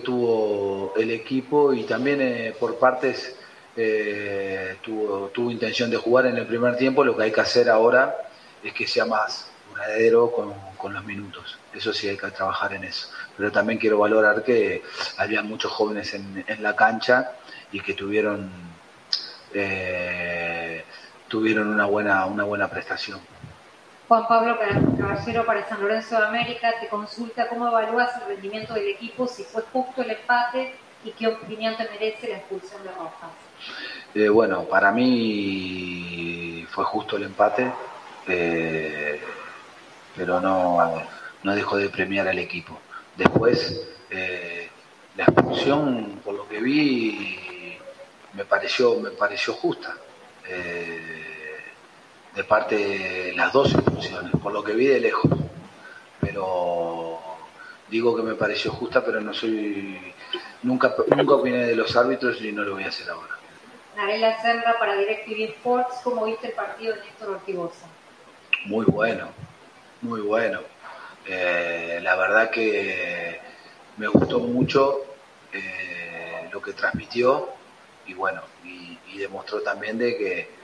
tuvo el equipo y también eh, por partes eh, tuvo, tuvo intención de jugar en el primer tiempo. Lo que hay que hacer ahora es que sea más duradero con, con los minutos. Eso sí hay que trabajar en eso. Pero también quiero valorar que había muchos jóvenes en, en la cancha y que tuvieron eh, tuvieron una buena una buena prestación. Juan Pablo Caballero para San Lorenzo de América te consulta cómo evalúas el rendimiento del equipo, si fue justo el empate y qué opinión te merece la expulsión de Rojas. Eh, bueno, para mí fue justo el empate, eh, pero no, no dejo de premiar al equipo. Después, eh, la expulsión, por lo que vi, me pareció, me pareció justa. De parte de las dos instituciones, por lo que vi de lejos. Pero digo que me pareció justa, pero no soy. Nunca, nunca opiné de los árbitros y no lo voy a hacer ahora. Narela Serra para DirecTV Sports, ¿cómo viste el partido de Néstor Ortigosa? Muy bueno, muy bueno. Eh, la verdad que me gustó mucho eh, lo que transmitió y bueno, y, y demostró también de que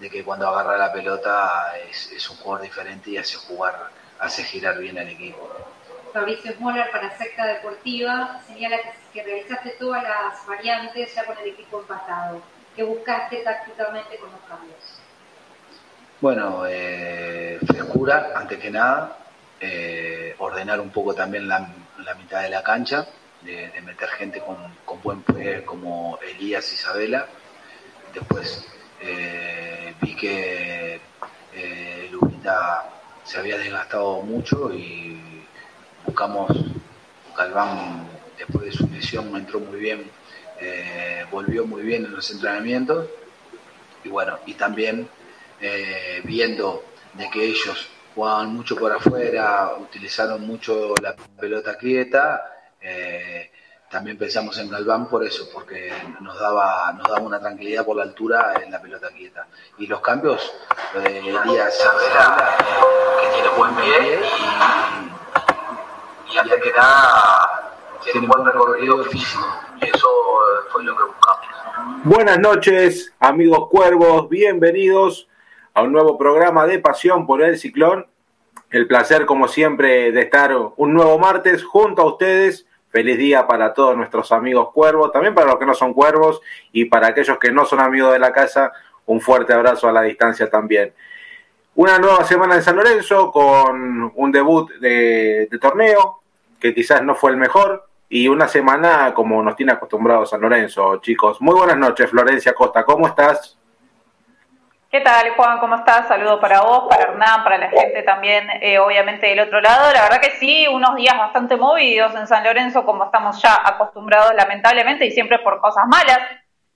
de que cuando agarra la pelota es, es, un jugador diferente y hace jugar, hace girar bien al equipo. Fabricio Smoller para Secta Deportiva señala que, que, realizaste todas las variantes ya con el equipo empatado. ¿Qué buscaste tácticamente con los cambios? Bueno, eh, frescura, antes que nada, eh, ordenar un poco también la, la mitad de la cancha, de, de meter gente con, con, buen poder como Elías Isabela. Después eh, vi que eh, se había desgastado mucho y buscamos, Galván después de su lesión entró muy bien, eh, volvió muy bien en los entrenamientos. Y bueno, y también eh, viendo de que ellos jugaban mucho por afuera, utilizaron mucho la pelota quieta, también pensamos en Galván por eso, porque nos daba, nos daba una tranquilidad por la altura en la pelota quieta. Y los cambios, lo de Elías Sabela, que tiene buen pie y, y antes que nada tiene buen recorrido físico. Y eso fue lo que buscamos. Buenas noches, amigos cuervos, bienvenidos a un nuevo programa de Pasión por el Ciclón. El placer, como siempre, de estar un nuevo martes junto a ustedes Feliz día para todos nuestros amigos cuervos, también para los que no son cuervos y para aquellos que no son amigos de la casa, un fuerte abrazo a la distancia también. Una nueva semana en San Lorenzo con un debut de, de torneo que quizás no fue el mejor y una semana como nos tiene acostumbrado San Lorenzo, chicos. Muy buenas noches, Florencia Costa, ¿cómo estás? ¿Qué tal, Juan? ¿Cómo estás? Saludo para vos, para Hernán, para la gente también, eh, obviamente del otro lado. La verdad que sí, unos días bastante movidos en San Lorenzo, como estamos ya acostumbrados, lamentablemente, y siempre por cosas malas.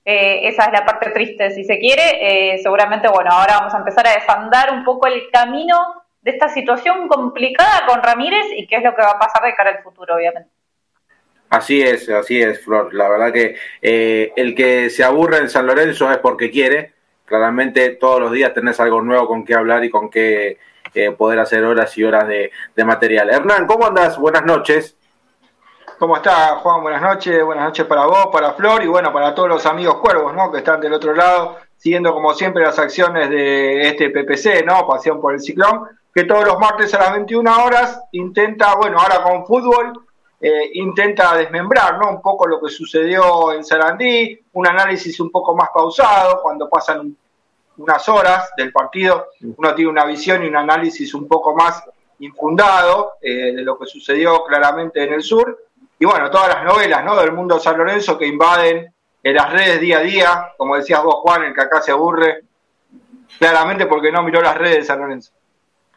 Eh, esa es la parte triste, si se quiere. Eh, seguramente, bueno, ahora vamos a empezar a desandar un poco el camino de esta situación complicada con Ramírez y qué es lo que va a pasar de cara al futuro, obviamente. Así es, así es, Flor. La verdad que el que se aburre en San Lorenzo es porque quiere claramente todos los días tenés algo nuevo con qué hablar y con qué eh, poder hacer horas y horas de, material. Hernán, ¿cómo andas? Buenas noches. ¿Cómo está, Juan? Buenas noches. Buenas noches para vos, para Flor y bueno, para todos los amigos cuervos, ¿no? Que están del otro lado, siguiendo como siempre las acciones de este PPC, ¿no? Pasión por el Ciclón, que todos los martes a las 21 horas intenta, bueno, ahora con fútbol, eh, intenta desmembrar ¿no? un poco lo que sucedió en Sarandí, un análisis un poco más pausado, cuando pasan un, unas horas del partido, uno tiene una visión y un análisis un poco más infundado eh, de lo que sucedió claramente en el sur. Y bueno, todas las novelas ¿no? del mundo San Lorenzo que invaden en las redes día a día, como decías vos, Juan, el que acá se aburre, claramente porque no miró las redes de San Lorenzo.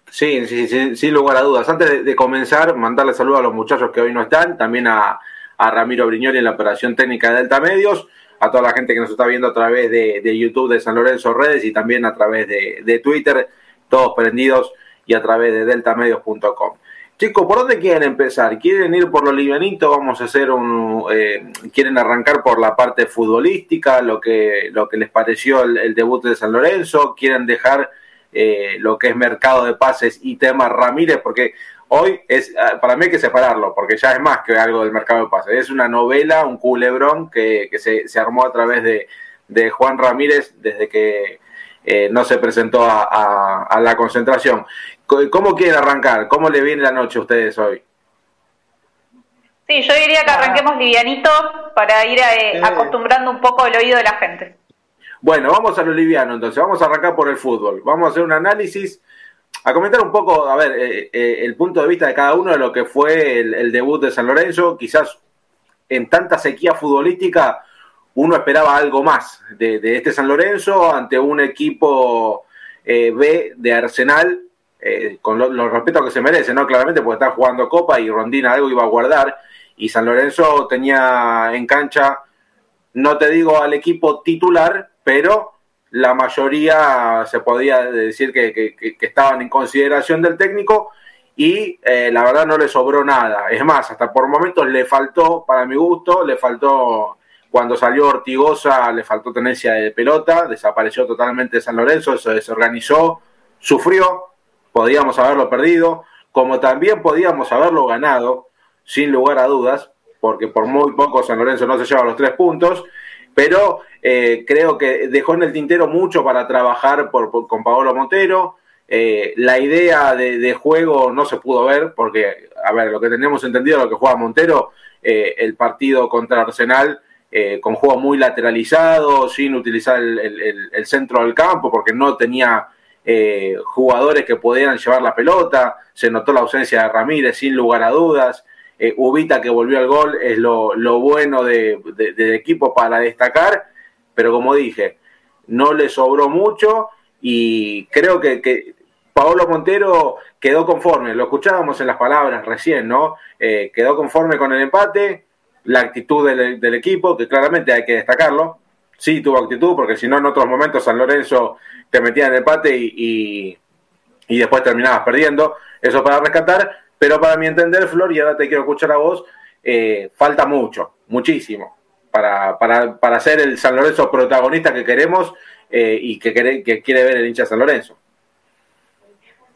Sí, sí, sí, sin lugar a dudas. Antes de, comenzar, mandarle saludos a los muchachos que hoy no están, también a, a Ramiro Briñoli en la operación técnica de Delta Medios, a toda la gente que nos está viendo a través de, de YouTube de San Lorenzo Redes y también a través de, de Twitter, todos prendidos y a través de deltamedios.com. Chicos, ¿por dónde quieren empezar? ¿Quieren ir por lo livianito? Vamos a hacer un... Eh, ¿Quieren arrancar por la parte futbolística, lo que, lo que les pareció el debut de San Lorenzo? ¿Quieren dejar eh, lo que es mercado de pases y tema Ramírez, porque hoy es, ah, para mí hay que separarlo, porque ya es más que algo del mercado de pases. Es una novela, un culebrón que, se, armó a través de, Juan Ramírez desde que eh, no se presentó a, la concentración. ¿Cómo quieren arrancar? ¿Cómo le viene la noche a ustedes hoy? Sí, yo diría que arranquemos livianito para ir eh, acostumbrando un poco el oído de la gente. Bueno, vamos a lo entonces, vamos a arrancar por el fútbol. Vamos a hacer un análisis a comentar un poco, a ver, eh, eh, el punto de vista de cada uno de lo que fue el, debut de San Lorenzo. Quizás en tanta sequía futbolística uno esperaba algo más de, este San Lorenzo ante un equipo eh, B de Arsenal, con los lo respetos que se merece, ¿no? Claramente porque está jugando Copa y Rondina algo iba a guardar. Y San Lorenzo tenía en cancha, no te digo al equipo titular, pero la mayoría se podía decir que, estaban en consideración del técnico y eh, la verdad no le sobró nada. Es más, hasta por momentos le faltó, para mi gusto, le faltó, cuando salió Ortigosa, le faltó tenencia de pelota, desapareció totalmente San Lorenzo, se desorganizó, sufrió, podíamos haberlo perdido, como también podíamos haberlo ganado, sin lugar a dudas, porque por muy poco San Lorenzo no se lleva los tres puntos, pero eh, creo que dejó en el tintero mucho para trabajar con Paolo Montero. Eh, la idea de, juego no se pudo ver porque, a ver, lo que teníamos entendido, lo que juega Montero, eh, el partido contra Arsenal, con juego muy lateralizado, sin utilizar el, centro del campo, porque no tenía jugadores que pudieran llevar la pelota, se notó la ausencia de Ramírez sin lugar a dudas, Ubita que volvió al gol es lo, bueno de, del equipo para destacar, pero como dije, no le sobró mucho y creo que, que Paolo Montero quedó conforme, lo escuchábamos en las palabras recién, ¿no? Eh, quedó conforme con el empate, la actitud del, equipo, que claramente hay que destacarlo, sí tuvo actitud, porque si no en otros momentos San Lorenzo te metía en el empate y, y después terminabas perdiendo, eso para rescatar, pero para mi entender, Flor, y ahora te quiero escuchar a vos, eh, falta mucho, muchísimo, para, para, para ser el San Lorenzo protagonista que queremos eh, y que, quiere, que quiere ver el hincha San Lorenzo.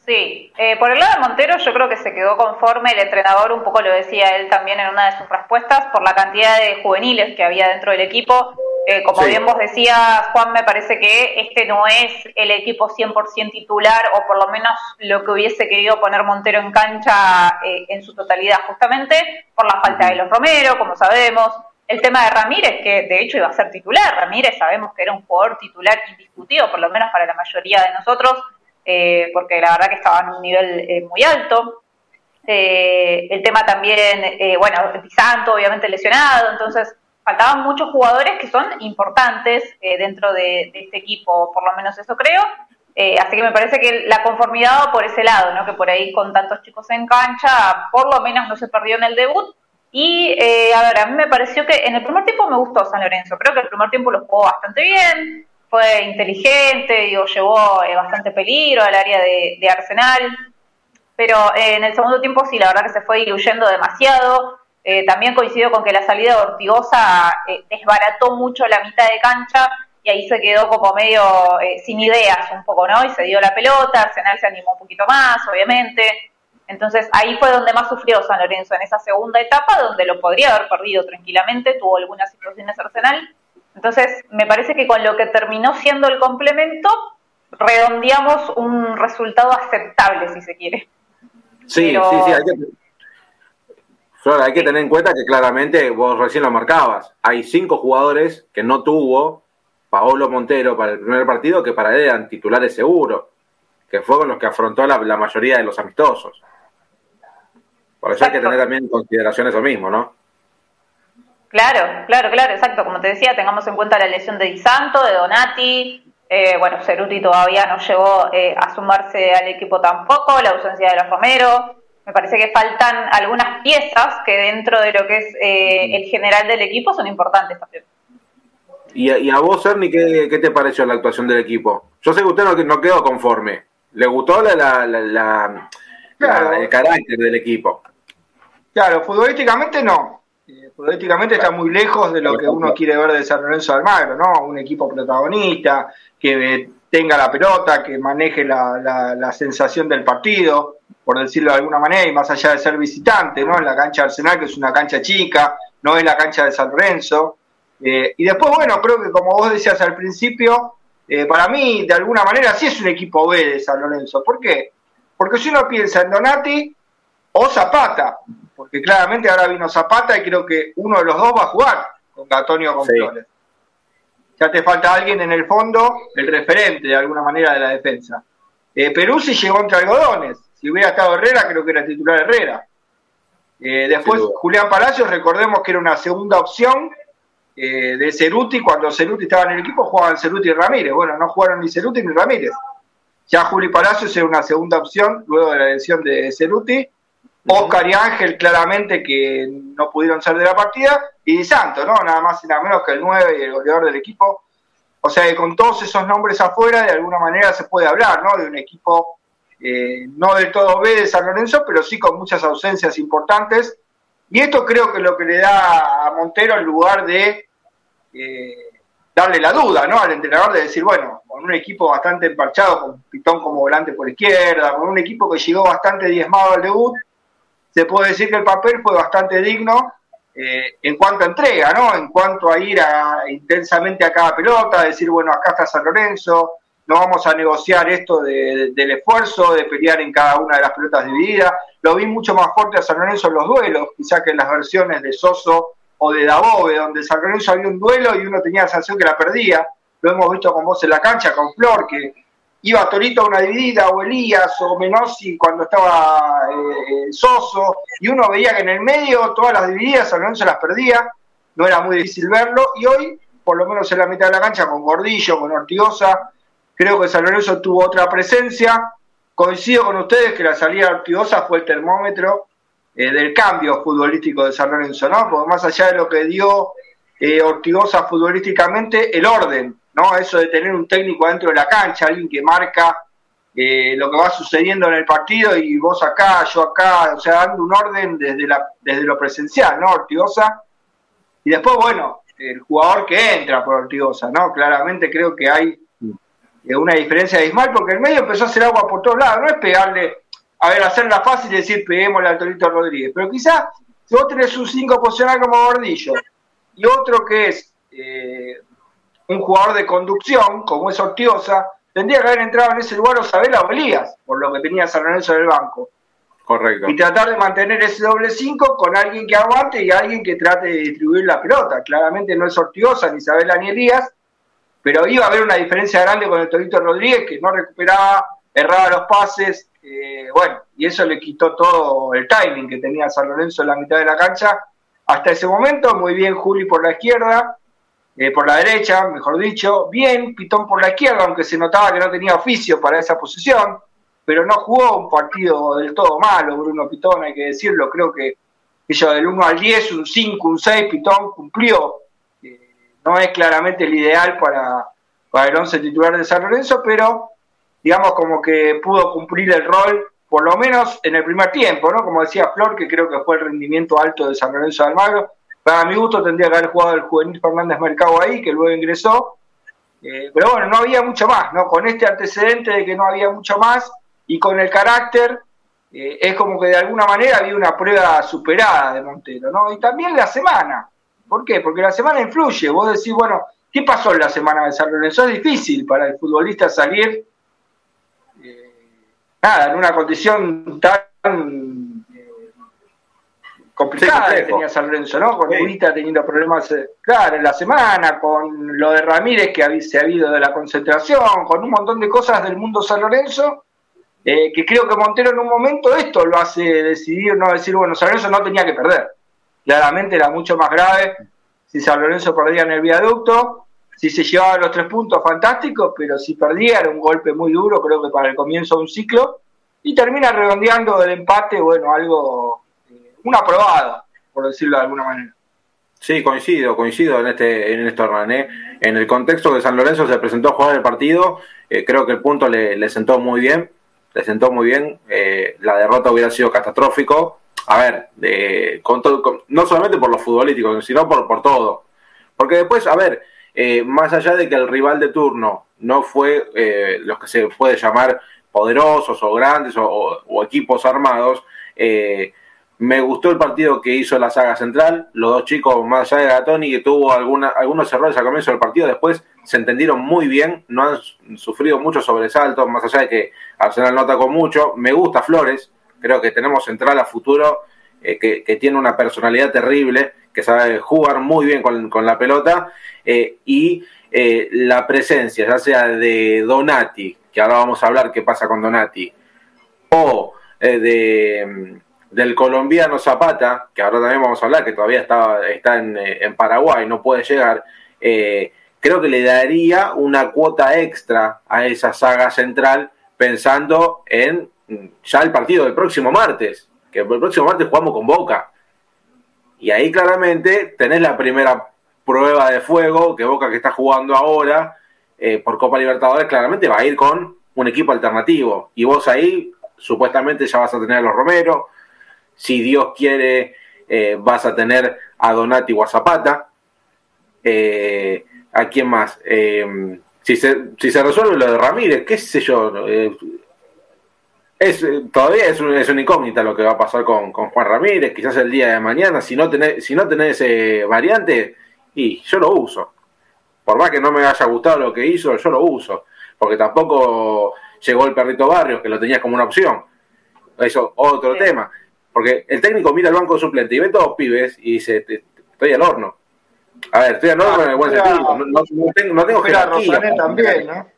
Sí, eh, por el lado de Montero yo creo que se quedó conforme, el entrenador un poco lo decía él también en una de sus respuestas, por la cantidad de juveniles que había dentro del equipo eh, como bien vos decías, Juan, me parece que este no es el equipo 100% titular o por lo menos lo que hubiese querido poner Montero en cancha eh, en su totalidad, justamente por la falta de los Romero, como sabemos. El tema de Ramírez, que de hecho iba a ser titular. Ramírez sabemos que era un jugador titular indiscutido, por lo menos para la mayoría de nosotros, eh, porque la verdad que estaba en un nivel muy alto. el tema también, bueno, Santo obviamente lesionado, entonces faltaban muchos jugadores que son importantes eh, dentro de, este equipo, por lo menos eso creo. Eh, así que me parece que la conformidad va por ese lado, ¿no? que por ahí con tantos chicos en cancha, por lo menos no se perdió en el debut. Y eh, a ver, a mí me pareció que en el primer tiempo me gustó San Lorenzo, creo que el primer tiempo lo jugó bastante bien, fue inteligente, digo, llevó bastante peligro al área de Arsenal, pero en el segundo tiempo sí, la verdad que se fue diluyendo demasiado. Eh, también coincido con que la salida de Ortigosa eh, desbarató mucho la mitad de cancha y ahí se quedó como medio eh, sin ideas un poco, ¿no? Y se dio la pelota, Arsenal se animó un poquito más, obviamente. Entonces ahí fue donde más sufrió San Lorenzo en esa segunda etapa, donde lo podría haber perdido tranquilamente, tuvo algunas situaciones Arsenal. Entonces me parece que con lo que terminó siendo el complemento, redondeamos un resultado aceptable, si se quiere. Sí, sí, sí, hay que, Flora, hay que tener en cuenta que claramente vos recién lo marcabas. Hay cinco jugadores que no tuvo Paolo Montero para el primer partido que para él eran titulares seguros, que fue con los que afrontó la, mayoría de los amistosos. Por eso hay que tener también en consideración eso mismo, ¿no? Claro, claro, claro, exacto. Como te decía, tengamos en cuenta la lesión de Di Santo, de Donati. Eh, bueno, Ceruti todavía no llegó eh, a sumarse al equipo tampoco, la ausencia de los Romero me parece que faltan algunas piezas que dentro de lo que es eh, el general del equipo son importantes también. ¿Y a, vos, Ernie, ¿qué, te pareció la actuación del equipo? Yo sé que usted no, no quedó conforme. ¿Le gustó la, la, el carácter del equipo? Claro, futbolísticamente no. Eh, futbolísticamente está muy lejos de lo que uno quiere ver de San Lorenzo Almagro, ¿no? Un equipo protagonista, que tenga la pelota, que maneje la, la sensación del partido por decirlo de alguna manera, y más allá de ser visitante, ¿no? En la cancha Arsenal, que es una cancha chica, no es la cancha de San Lorenzo. Eh, y después, bueno, creo que como vos decías al principio, eh, para mí, de alguna manera, sí es un equipo B de San Lorenzo. ¿Por qué? Porque si uno piensa en Donati o Zapata, porque claramente ahora vino Zapata y creo que uno de los dos va a jugar con Antonio con Flores. Ya te falta alguien en el fondo, el referente de alguna manera de la defensa. Eh, Perú sí llegó entre algodones. Si hubiera estado Herrera, creo que era titular Herrera. Eh, después, Julián Palacios, recordemos que era una segunda opción eh, de Ceruti. Cuando Ceruti estaba en el equipo, jugaban Ceruti y Ramírez. Bueno, no jugaron ni Ceruti ni Ramírez. Ya Juli Palacios era una segunda opción luego de la lesión de Ceruti. Oscar y Ángel, claramente que no pudieron ser de la partida. Y Santo, ¿no? Nada más y nada menos que el 9 y el goleador del equipo. O sea que con todos esos nombres afuera, de alguna manera se puede hablar, ¿no? De un equipo eh, no del todo B de San Lorenzo, pero sí con muchas ausencias importantes. Y esto creo que es lo que le da a Montero en lugar de eh, darle la duda ¿no? al entrenador de decir, bueno, con un equipo bastante emparchado, con Pitón como volante por izquierda, con un equipo que llegó bastante diezmado al debut, se puede decir que el papel fue bastante digno eh, en cuanto a entrega, ¿no? En cuanto a ir a, intensamente a cada pelota, decir, bueno, acá está San Lorenzo, no vamos a negociar esto del esfuerzo, de pelear en cada una de las pelotas divididas. Lo vi mucho más fuerte a San Lorenzo en los duelos, quizá que en las versiones de Soso o de Dabove, donde San Lorenzo había un duelo y uno tenía la sensación que la perdía. Lo hemos visto con vos en la cancha, con Flor, que iba Torito a una dividida, o Elías, o Menossi cuando estaba eh, Soso, y uno veía que en el medio todas las divididas San Lorenzo las perdía, no era muy difícil verlo, y hoy, por lo menos en la mitad de la cancha, con Gordillo, con Ortigosa, Creo que San Lorenzo tuvo otra presencia. Coincido con ustedes que la salida de Ortigosa fue el termómetro eh, del cambio futbolístico de San Lorenzo, ¿no? Porque más allá de lo que dio eh, Ortigosa futbolísticamente, el orden, ¿no? Eso de tener un técnico dentro de la cancha, alguien que marca eh, lo que va sucediendo en el partido y vos acá, yo acá, o sea, dando un orden desde, la, desde lo presencial, ¿no? Ortigosa. Y después, bueno, el jugador que entra por Ortigosa, ¿no? Claramente creo que hay una diferencia abismal, porque el medio empezó a hacer agua por todos lados, no es pegarle, a ver, hacerla fácil y decir peguémosle al Torito Rodríguez, pero quizás si vos tenés un 5 posicional como Gordillo y otro que es eh, un jugador de conducción, como es Ortiosa, tendría que haber entrado en ese lugar Osabela o Elías, por lo que tenía San Lorenzo en el banco. Correcto. Y tratar de mantener ese doble 5 con alguien que aguante y alguien que trate de distribuir la pelota. Claramente no es Ortiosa, ni Isabela, ni Elías, pero iba a haber una diferencia grande con el Torito Rodríguez, que no recuperaba, erraba los pases, bueno, y eso le quitó todo el timing que tenía San Lorenzo en la mitad de la cancha. Hasta ese momento, muy bien Juli por la izquierda, eh, por la derecha, mejor dicho, bien Pitón por la izquierda, aunque se notaba que no tenía oficio para esa posición, pero no jugó un partido del todo malo, Bruno Pitón, hay que decirlo, creo que ello del 1 al 10, un 5, un 6, Pitón cumplió no es claramente el ideal para, para el once titular de San Lorenzo, pero digamos como que pudo cumplir el rol, por lo menos en el primer tiempo, ¿no? Como decía Flor, que creo que fue el rendimiento alto de San Lorenzo de Almagro. Para mi gusto tendría que haber jugado el juvenil Fernández Mercado ahí, que luego ingresó. Eh, pero bueno, no había mucho más, ¿no? Con este antecedente de que no había mucho más y con el carácter, eh, es como que de alguna manera había una prueba superada de Montero, ¿no? Y también la semana, ¿Por qué? Porque la semana influye. Vos decís, bueno, ¿qué pasó en la semana de San Lorenzo? Es difícil para el futbolista salir, eh, nada, en una condición tan eh, complicada que tenía San Lorenzo, ¿no? Con sí. teniendo problemas, eh, claro, en la semana, con lo de Ramírez que se ha habido de la concentración, con un montón de cosas del mundo San Lorenzo. que creo que Montero en un momento esto lo hace decidir, no decir, bueno, San Lorenzo no tenía que perder claramente era mucho más grave si San Lorenzo perdía en el viaducto, si se llevaba los tres puntos, fantástico, pero si perdía era un golpe muy duro, creo que para el comienzo de un ciclo, y termina redondeando el empate, bueno, algo, eh, una aprobada, por decirlo de alguna manera. Sí, coincido, coincido en este, en esto, Hernán. En el contexto que San Lorenzo se presentó a jugar el partido, eh, creo que el punto le, le, sentó muy bien, le sentó muy bien. Eh, la derrota hubiera sido catastrófico, a ver, de, con todo, no solamente por lo futbolístico, sino por, por todo. Porque después, a ver, eh, más allá de que el rival de turno no fue eh, lo que se puede llamar poderosos o grandes o, equipos armados. Eh, me gustó el partido que hizo la saga central. Los dos chicos, más allá de Gatoni, que tuvo alguna, algunos errores al comienzo del partido, después se entendieron muy bien, no han sufrido muchos sobresaltos, más allá de que Arsenal nota con mucho. Me gusta Flores, creo que tenemos central a futuro eh, que, tiene una personalidad terrible, que sabe jugar muy bien con, la pelota eh, y eh, la presencia, ya sea de Donati, que ahora vamos a hablar qué pasa con Donati, o de, del colombiano Zapata, que ahora también vamos a hablar, que todavía está, está en, en Paraguay, no puede llegar creo que le daría una cuota extra a esa saga central pensando en mm, ya el partido del próximo martes, que el próximo martes jugamos con Boca. Y ahí claramente tenés la primera prueba de fuego que Boca que está jugando ahora eh, por Copa Libertadores claramente va a ir con un equipo alternativo. Y vos ahí supuestamente ya vas a tener a los Romero. Si Dios quiere, eh, vas a tener a Donati o a Zapata. Eh, ¿A quién más? Si, se, si se resuelve lo de Ramírez, qué sé yo. Eh, es, todavía es, un, es, una incógnita lo que va a pasar con, Juan Ramírez. Quizás el día de mañana, si no tenés, si no tenés ese variante, y yo lo uso. Por más que no me haya gustado lo que hizo, yo lo uso. Porque tampoco llegó el perrito Barrios, que lo tenías como una opción. Eso, otro tema. Porque el técnico mira el banco suplente y ve todos pibes y dice, estoy al horno. A ver, estoy enorme en el buen sentido. No, no, tengo, no tengo jerarquía. Rosané también, ¿no?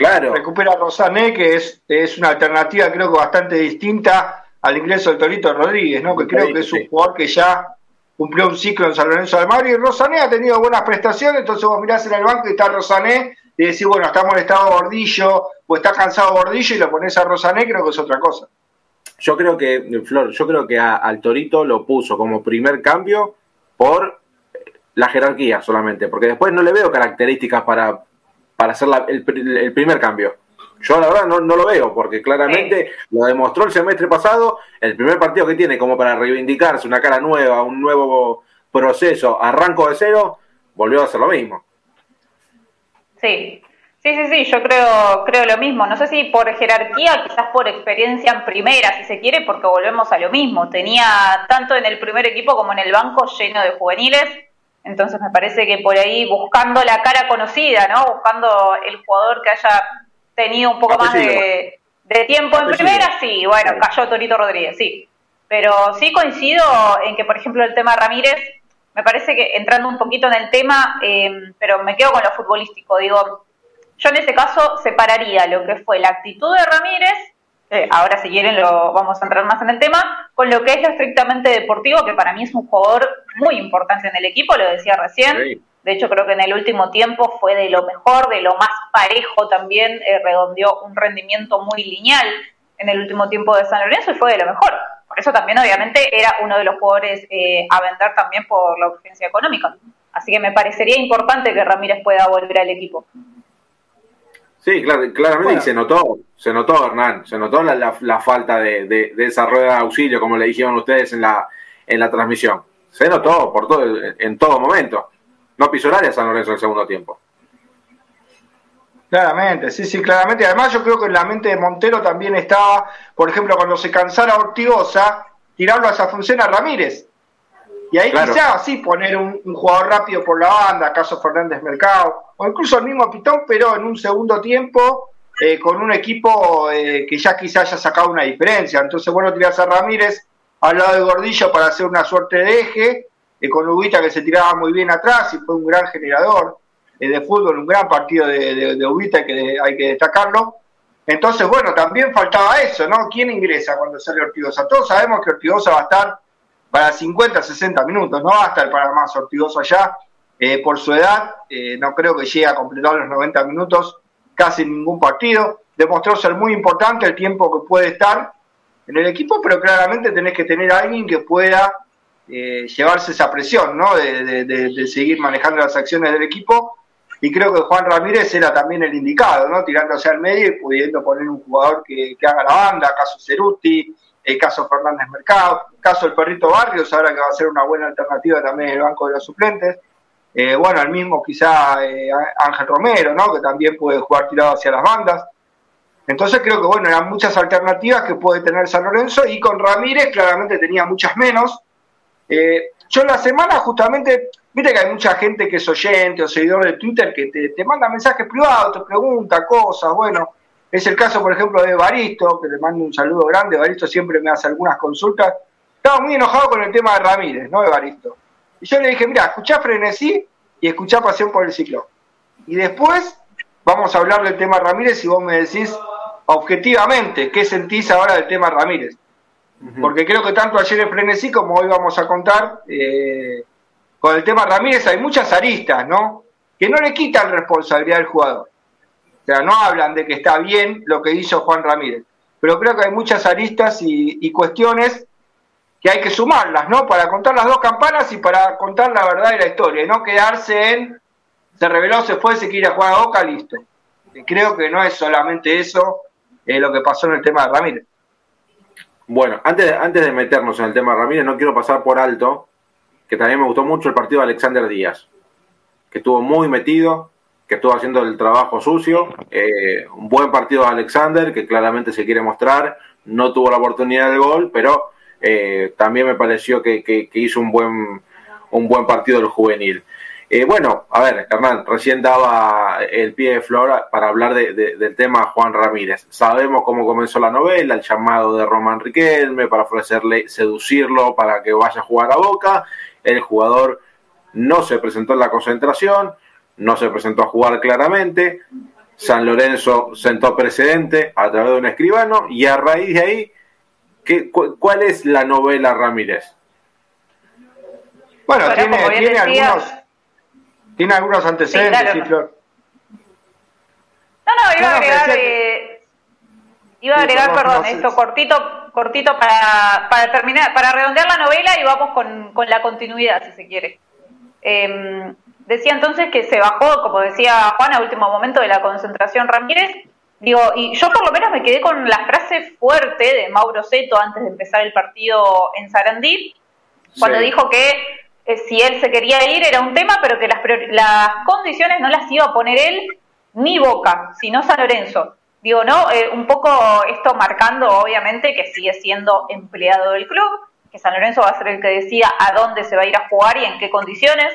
Claro. Recupera Rosané, que es, es una alternativa creo que bastante distinta al ingreso del Torito Rodríguez, ¿no? Que creo que es un jugador que ya cumplió un ciclo en San Lorenzo del Mar y Rosané ha tenido buenas prestaciones, entonces vos mirás en el banco y está Rosané y decís, bueno, está molestado Gordillo o está cansado Gordillo y lo pones a Rosané, creo que es otra cosa. Yo creo que, Flor, yo creo que al Torito lo puso como primer cambio por la jerarquía solamente, porque después no le veo características para, para hacer el, primer cambio. Yo la verdad no, no lo veo, porque claramente lo demostró el semestre pasado, el primer partido que tiene como para reivindicarse, una cara nueva, un nuevo proceso, arranco de cero, volvió a hacer lo mismo. Sí, sí, sí, sí, yo creo, creo lo mismo. No sé si por jerarquía, quizás por experiencia en primera, si se quiere, porque volvemos a lo mismo. Tenía tanto en el primer equipo como en el banco lleno de juveniles entonces me parece que por ahí buscando la cara conocida, ¿no? Buscando el jugador que haya tenido un poco más de, tiempo en primera, sí, bueno, cayó Torito Rodríguez, sí. Pero sí coincido en que, por ejemplo, el tema Ramírez, me parece que entrando un poquito en el tema, em, pero me quedo con lo futbolístico, digo, yo en ese caso separaría lo que fue la actitud de Ramírez eh, ahora si quieren lo vamos a entrar más en el tema, con lo que es lo estrictamente deportivo, que para mí es un jugador muy importante en el equipo, lo decía recién. De hecho, creo que en el último tiempo fue de lo mejor, de lo más parejo también, eh, redondeó un rendimiento muy lineal en el último tiempo de San Lorenzo y fue de lo mejor. Por eso también, obviamente, era uno de los jugadores eh, a vender también por la urgencia económica. Así que me parecería importante que Ramírez pueda volver al equipo. Sí, claramente se notó, se notó Hernán, se notó la, falta de, de, esa rueda de auxilio, como le dijeron ustedes en la, en la transmisión. Se notó por todo, en todo momento. No pisó el área San Lorenzo en el segundo tiempo. Claramente, sí, sí, claramente. Además, yo creo que en la mente de Montero también estaba, por ejemplo, cuando se cansara Ortigosa, tirarlo a esa función a Ramírez. Y ahí quizás sí poner un, jugador rápido por la banda, caso Fernández Mercado, o incluso el mismo Pitón, pero en un segundo tiempo eh, con un equipo eh, que ya quizás haya sacado una diferencia. Entonces, bueno, tirás a Ramírez al lado de Gordillo para hacer una suerte de eje, eh, con Ubita que se tiraba muy bien atrás y fue un gran generador de fútbol, un gran partido de, Ubita que hay que destacarlo. Entonces, bueno, también faltaba eso, ¿no? ¿Quién ingresa cuando sale Ortigosa? Todos sabemos que Ortigosa va a estar para 50, 60 minutos, no va a estar para más Ortigosa allá. Eh, por su edad, eh, no creo que llegue a completar los 90 minutos casi en ningún partido. Demostró ser muy importante el tiempo que puede estar en el equipo, pero claramente tenés que tener a alguien que pueda eh, llevarse esa presión, ¿no? De, seguir manejando las acciones del equipo. Y creo que Juan Ramírez era también el indicado, ¿no? Tirándose al medio y pudiendo poner un jugador que, que haga la banda, caso Ceruti, el caso Fernández Mercado, caso el Perrito Barrios, ahora que va a ser una buena alternativa también en el banco de los suplentes. Eh, bueno, el mismo quizá eh, Ángel Romero, ¿no? que también puede jugar tirado hacia las bandas. Entonces creo que bueno, eran muchas alternativas que puede tener San Lorenzo y con Ramírez claramente tenía muchas menos. Eh, yo en la semana justamente, viste que hay mucha gente que es oyente o seguidor de Twitter que te, manda mensajes privados, te pregunta cosas, bueno, es el caso por ejemplo de Baristo, que le mando un saludo grande, Baristo siempre me hace algunas consultas. Estaba muy enojado con el tema de Ramírez, ¿no? De Baristo. Y yo le dije, mira, escuchá Frenesí y escuchá Pasión por el Ciclo. Y después vamos a hablar del tema Ramírez y vos me decís objetivamente qué sentís ahora del tema Ramírez. Porque creo que tanto ayer en Frenesí como hoy vamos a contar, eh, con el tema Ramírez hay muchas aristas, ¿no? Que no le quitan responsabilidad al jugador. O sea, no hablan de que está bien lo que hizo Juan Ramírez. Pero creo que hay muchas aristas y, y cuestiones que hay que sumarlas, ¿no? Para contar las dos campanas y para contar la verdad de la historia, y no quedarse en se reveló, se fue, se quiere jugar a Boca, listo. Creo que no es solamente eso eh, lo que pasó en el tema de Ramírez. Bueno, antes de, antes de meternos en el tema de Ramírez, no quiero pasar por alto que también me gustó mucho el partido de Alexander Díaz, que estuvo muy metido, que estuvo haciendo el trabajo sucio. Eh, un buen partido de Alexander, que claramente se quiere mostrar. No tuvo la oportunidad de gol, pero eh, también me pareció que, que, hizo un buen, un buen partido del juvenil. Eh, bueno, a ver, Hernán, recién daba el pie de flor para hablar de, de, del tema Juan Ramírez. Sabemos cómo comenzó la novela, el llamado de Román Riquelme para ofrecerle, seducirlo para que vaya a jugar a Boca. El jugador no se presentó en la concentración, no se presentó a jugar claramente. San Lorenzo sentó precedente a través de un escribano y a raíz de ahí, ¿qué, ¿cuál es la novela Ramírez? Bueno, tiene, tiene algunos tiene algunos antecedentes, sí, claro. sí, Flor. No, no, iba a agregar, eh, iba a agregar, perdón, esto cortito, cortito para, para terminar, para redondear la novela y vamos con, con la continuidad, si se quiere. Eh, decía entonces que se bajó, como decía Juan, a último momento de la concentración Ramírez. Digo, y yo por lo menos me quedé con la frase fuerte de Mauro Seto antes de empezar el partido en Sarandí, cuando sí. dijo que si él se quería ir era un tema, pero que las, las condiciones no las iba a poner él ni Boca, sino San Lorenzo. Digo, ¿no? Eh, un poco esto marcando, obviamente, que sigue siendo empleado del club, que San Lorenzo va a ser el que decida a dónde se va a ir a jugar y en qué condiciones.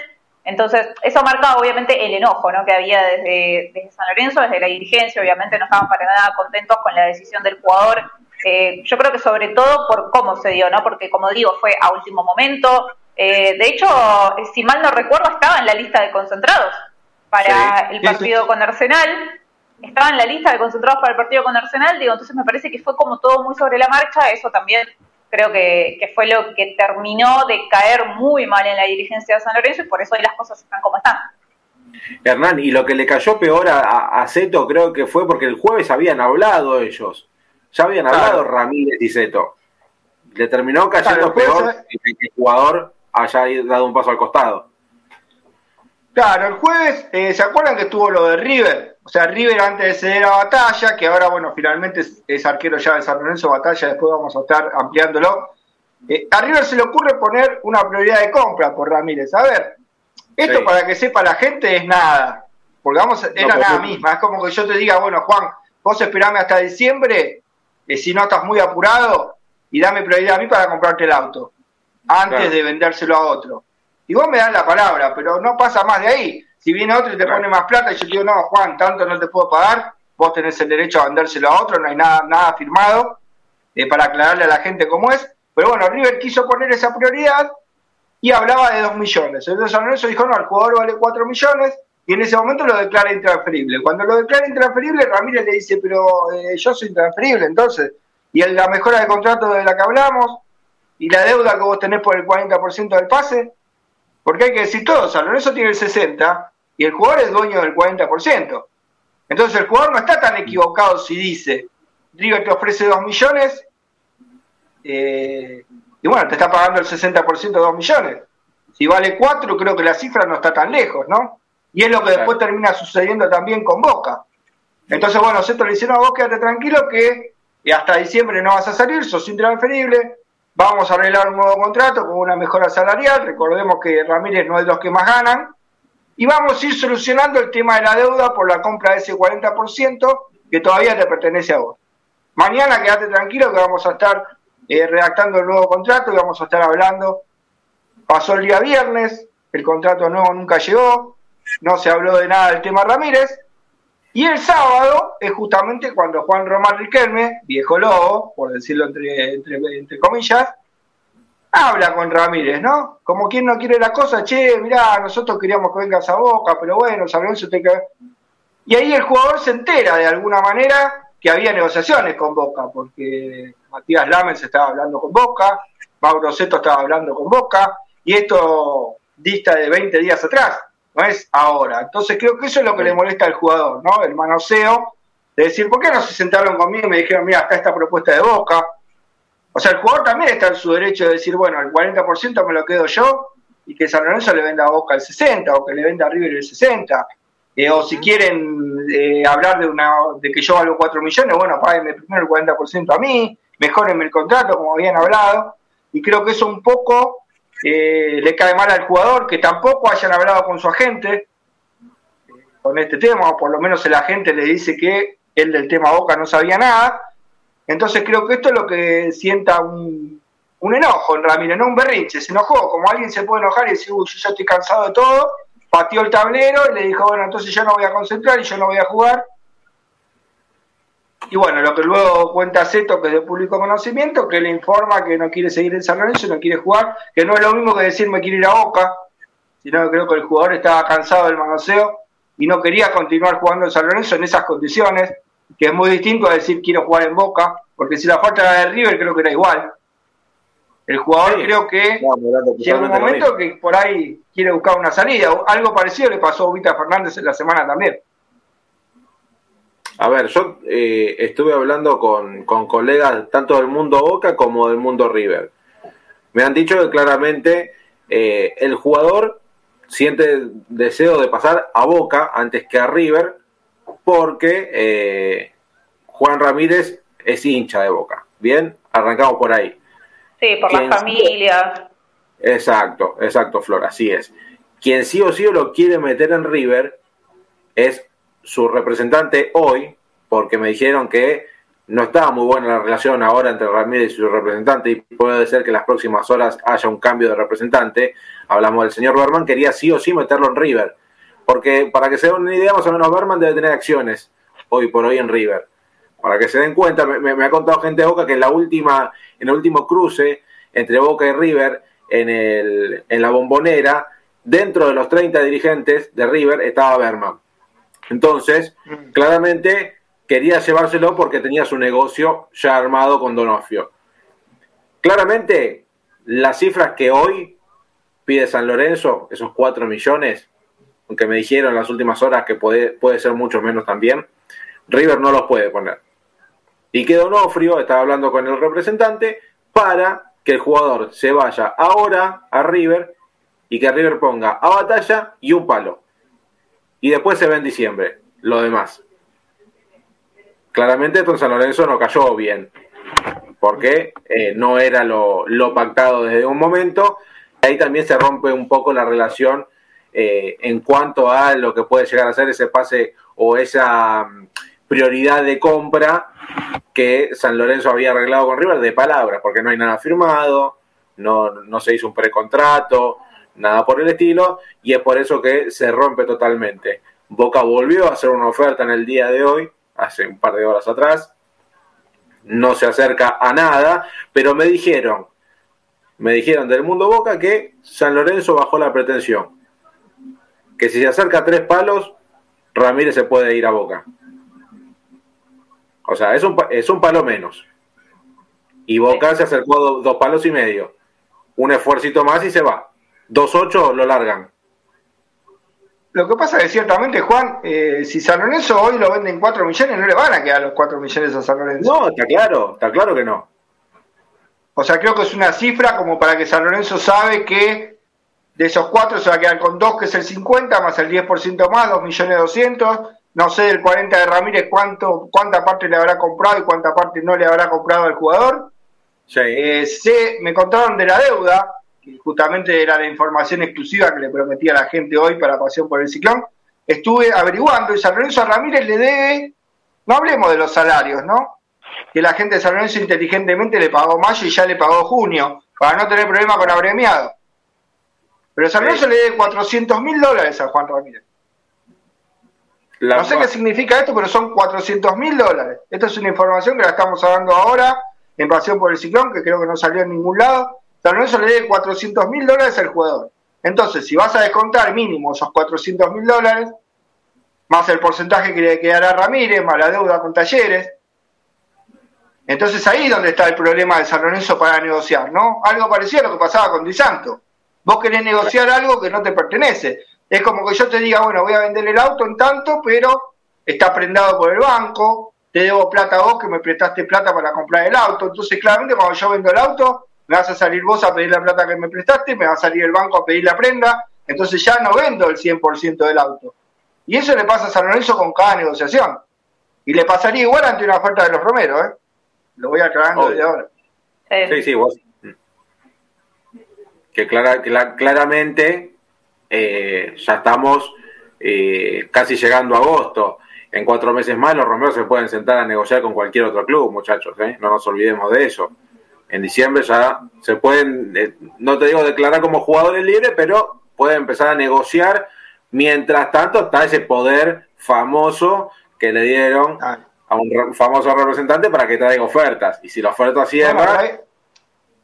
Entonces, eso marca obviamente el enojo ¿no? que había desde, desde San Lorenzo, desde la dirigencia, obviamente no estaban para nada contentos con la decisión del jugador. Eh, yo creo que sobre todo por cómo se dio, ¿no? Porque como digo, fue a último momento, eh, de hecho, si mal no recuerdo, estaba en la lista de concentrados para sí, el partido sí, con Arsenal. Estaba en la lista de concentrados para el partido con Arsenal. Digo, entonces me parece que fue como todo muy sobre la marcha. Eso también creo que, que fue lo que terminó de caer muy mal en la dirigencia de San Lorenzo y por eso hoy las cosas están como están. Hernán, y lo que le cayó peor a, a Zeto creo que fue porque el jueves habían hablado ellos. Ya habían claro. hablado Ramírez y Zeto. Le terminó cayendo claro, peor que el jugador haya dado un paso al costado. Claro, el jueves, eh, ¿se acuerdan que estuvo lo de River? O sea, River antes de ceder a Batalla, que ahora, bueno, finalmente es, es arquero ya de San Lorenzo Batalla, después vamos a estar ampliándolo. Eh, a River se le ocurre poner una prioridad de compra por Ramírez. A ver, esto sí. para que sepa la gente es nada, porque vamos, es no, la nada misma. Es como que yo te diga, bueno, Juan, vos esperame hasta diciembre, eh, si no estás muy apurado, y dame prioridad a mí para comprarte el auto antes claro. de vendérselo a otro. Y vos me das la palabra, pero no pasa más de ahí. Si viene otro y te pone más plata y yo digo, no, Juan, tanto no te puedo pagar, vos tenés el derecho a vendérselo a otro, no hay nada, nada firmado eh, para aclararle a la gente cómo es. Pero bueno, River quiso poner esa prioridad y hablaba de 2 millones. Entonces San Lorenzo dijo, no, el jugador vale 4 millones y en ese momento lo declara intransferible. Cuando lo declara intransferible, Ramírez le dice, pero eh, yo soy intransferible, entonces. Y la mejora de contrato de la que hablamos, y la deuda que vos tenés por el 40% del pase, porque hay que decir todo, San Lorenzo tiene el 60% y el jugador es dueño del 40%. Entonces el jugador no está tan equivocado si dice, River te ofrece 2 millones eh, y bueno, te está pagando el 60% de 2 millones. Si vale 4, creo que la cifra no está tan lejos, ¿no? Y es lo que después termina sucediendo también con Boca. Entonces, bueno, Seto le dice, no, vos quédate tranquilo que hasta diciembre no vas a salir, sos intransferible, vamos a arreglar un nuevo contrato con una mejora salarial, recordemos que Ramírez no es de los que más ganan, y vamos a ir solucionando el tema de la deuda por la compra de ese 40%, que todavía te pertenece a vos. Mañana quédate tranquilo que vamos a estar eh, redactando el nuevo contrato y vamos a estar hablando. Pasó el día viernes, el contrato nuevo nunca llegó, no se habló de nada del tema Ramírez. Y el sábado es justamente cuando Juan Román Riquelme, viejo lobo, por decirlo entre, entre, comillas, habla con Ramírez, ¿no? Como quien no quiere la cosa, che, mirá, nosotros queríamos que vengas a Boca, pero bueno, San Lorenzo te que... Y ahí el jugador se entera de alguna manera que había negociaciones con Boca, porque Matías Lamens estaba hablando con Boca, Mauro Seto estaba hablando con Boca, y esto dista de 20 días atrás, no es ahora. Entonces creo que eso es lo que le molesta al jugador, ¿no? El manoseo de decir, ¿por qué no se sentaron conmigo y me dijeron, mira, acá esta propuesta de Boca? O sea, el jugador también está en su derecho de decir, bueno, el 40% me lo quedo yo y que San Lorenzo le venda a Boca el 60 o que le venda a River el 60. Eh, o si quieren eh, hablar de una de que yo valgo 4 millones, bueno, páguenme primero el 40% a mí, mejorenme el contrato, como habían hablado. Y creo que eso un poco eh, le cae mal al jugador, que tampoco hayan hablado con su agente con este tema, o por lo menos el agente le dice que él del tema Boca no sabía nada. Entonces creo que esto es lo que sienta un, un enojo en Ramírez, no un berrinche, se enojó, como alguien se puede enojar y decir, uy, yo ya estoy cansado de todo, pateó el tablero y le dijo, bueno, entonces yo no voy a concentrar y yo no voy a jugar. Y bueno, lo que luego cuenta Zeto, que es de público conocimiento, que le informa que no quiere seguir en San Lorenzo, no quiere jugar, que no es lo mismo que decirme quiere ir a Boca, sino que creo que el jugador estaba cansado del manoseo y no quería continuar jugando en San Lorenzo en esas condiciones, que es muy distinto a decir quiero jugar en Boca, porque si la falta era de River creo que era igual. El jugador creo que llega un momento que por ahí quiere buscar una salida. Algo parecido le pasó a Vita Fernández en la semana también. A ver, yo eh, estuve hablando con, colegas tanto del mundo Boca como del mundo River. Me han dicho que claramente eh, el jugador siente deseo de pasar a Boca antes que a River porque eh, Juan Ramírez es hincha de Boca. Bien, arrancamos por ahí. Sí, por la familia. Exacto, exacto, Flor, así es. Quien sí o sí lo quiere meter en River es su representante hoy, porque me dijeron que no estaba muy buena la relación ahora entre Ramírez y su representante y puede ser que en las próximas horas haya un cambio de representante. Hablamos del señor Berman, quería sí o sí meterlo en River, porque para que se den una idea, más o menos Berman debe tener acciones hoy por hoy en River. Para que se den cuenta, me, ha contado gente de Boca que en la última, en el último cruce entre Boca y River en, el, en la bombonera, dentro de los 30 dirigentes de River estaba Berman. Entonces, mm. claramente quería llevárselo porque tenía su negocio ya armado con Donofrio. Claramente, las cifras que hoy pide San Lorenzo, esos 4 millones, aunque me dijeron en las últimas horas que puede, puede ser mucho menos también, River no los puede poner. Y que Donofrio estaba hablando con el representante para que el jugador se vaya ahora a River y que River ponga a batalla y un palo y después se ve en diciembre, lo demás. Claramente Don San Lorenzo no cayó bien, porque eh, no era lo, pactado desde un momento. Ahí también se rompe un poco la relación eh, en cuanto a lo que puede llegar a ser ese pase o esa mm, prioridad de compra que San Lorenzo había arreglado con River de palabras, porque no hay nada firmado, no, no se hizo un precontrato, nada por el estilo, y es por eso que se rompe totalmente. Boca volvió a hacer una oferta en el día de hoy, hace un par de horas atrás, no se acerca a nada, pero me dijeron, me dijeron del mundo Boca que San Lorenzo bajó la pretensión, que si se acerca a tres palos, Ramírez se puede ir a Boca. O sea, es un, es un palo menos. Y Boca se acercó a dos palos y medio. Un esfuercito más y se va. 2-8 lo largan. Lo que pasa es que ciertamente, Juan, eh, si San Lorenzo hoy lo venden 4 millones, no le van a quedar los 4 millones a San Lorenzo. No, está claro, está claro que no. O sea, creo que es una cifra como para que San Lorenzo sabe que de esos 4 se va a quedar con 2, que es el 50, más el 10% más, 2 millones 200. No sé del 40 de Ramírez cuánto, cuánta parte le habrá comprado y cuánta parte no le habrá comprado al jugador. Sí. Eh, me contaron de la deuda, justamente era la información exclusiva que le prometía a la gente hoy para Pasión por el Ciclón, estuve averiguando y San Lorenzo Ramírez le debe No hablemos de los salarios, ¿no? Que la gente de San Lorenzo inteligentemente le pagó mayo y ya le pagó junio, para no tener problema con abremiado. Pero San Lorenzo le debe 400 mil dólares a Juan Ramírez. no sé qué significa esto, pero son 400 mil dólares. Esta es una información que la estamos hablando ahora en Pasión por el Ciclón, que creo que no salió en ningún lado. San Lorenzo le debe 400 mil dólares al jugador. Entonces, si vas a descontar mínimo esos 400 mil dólares, más el porcentaje que le quedará a Ramírez, más la deuda con talleres, entonces ahí es donde está el problema de San Lorenzo para negociar, ¿no? Algo parecido a lo que pasaba con Di Santo. Vos querés negociar algo que no te pertenece. Es como que yo te diga, bueno, voy a vender el auto en tanto, pero está prendado por el banco, te debo plata a vos que me prestaste plata para comprar el auto. Entonces, claramente, cuando yo vendo el auto, me vas a salir vos a pedir la plata que me prestaste, me va a salir el banco a pedir la prenda, entonces ya no vendo el 100% del auto. Y eso le pasa a San Lorenzo con cada negociación. Y le pasaría igual ante una oferta de los Romeros, ¿eh? Lo voy aclarando desde ahora. Sí, sí, vos. Que, clara, claramente eh, ya estamos eh, casi llegando a agosto. En cuatro meses más los Romeros se pueden sentar a negociar con cualquier otro club, muchachos. ¿eh? No nos olvidemos de eso en diciembre ya se pueden, eh, no te digo declarar como jugadores libres, pero pueden empezar a negociar. Mientras tanto está ese poder famoso que le dieron ah. a un famoso representante para que traiga ofertas. Y si la oferta cierra...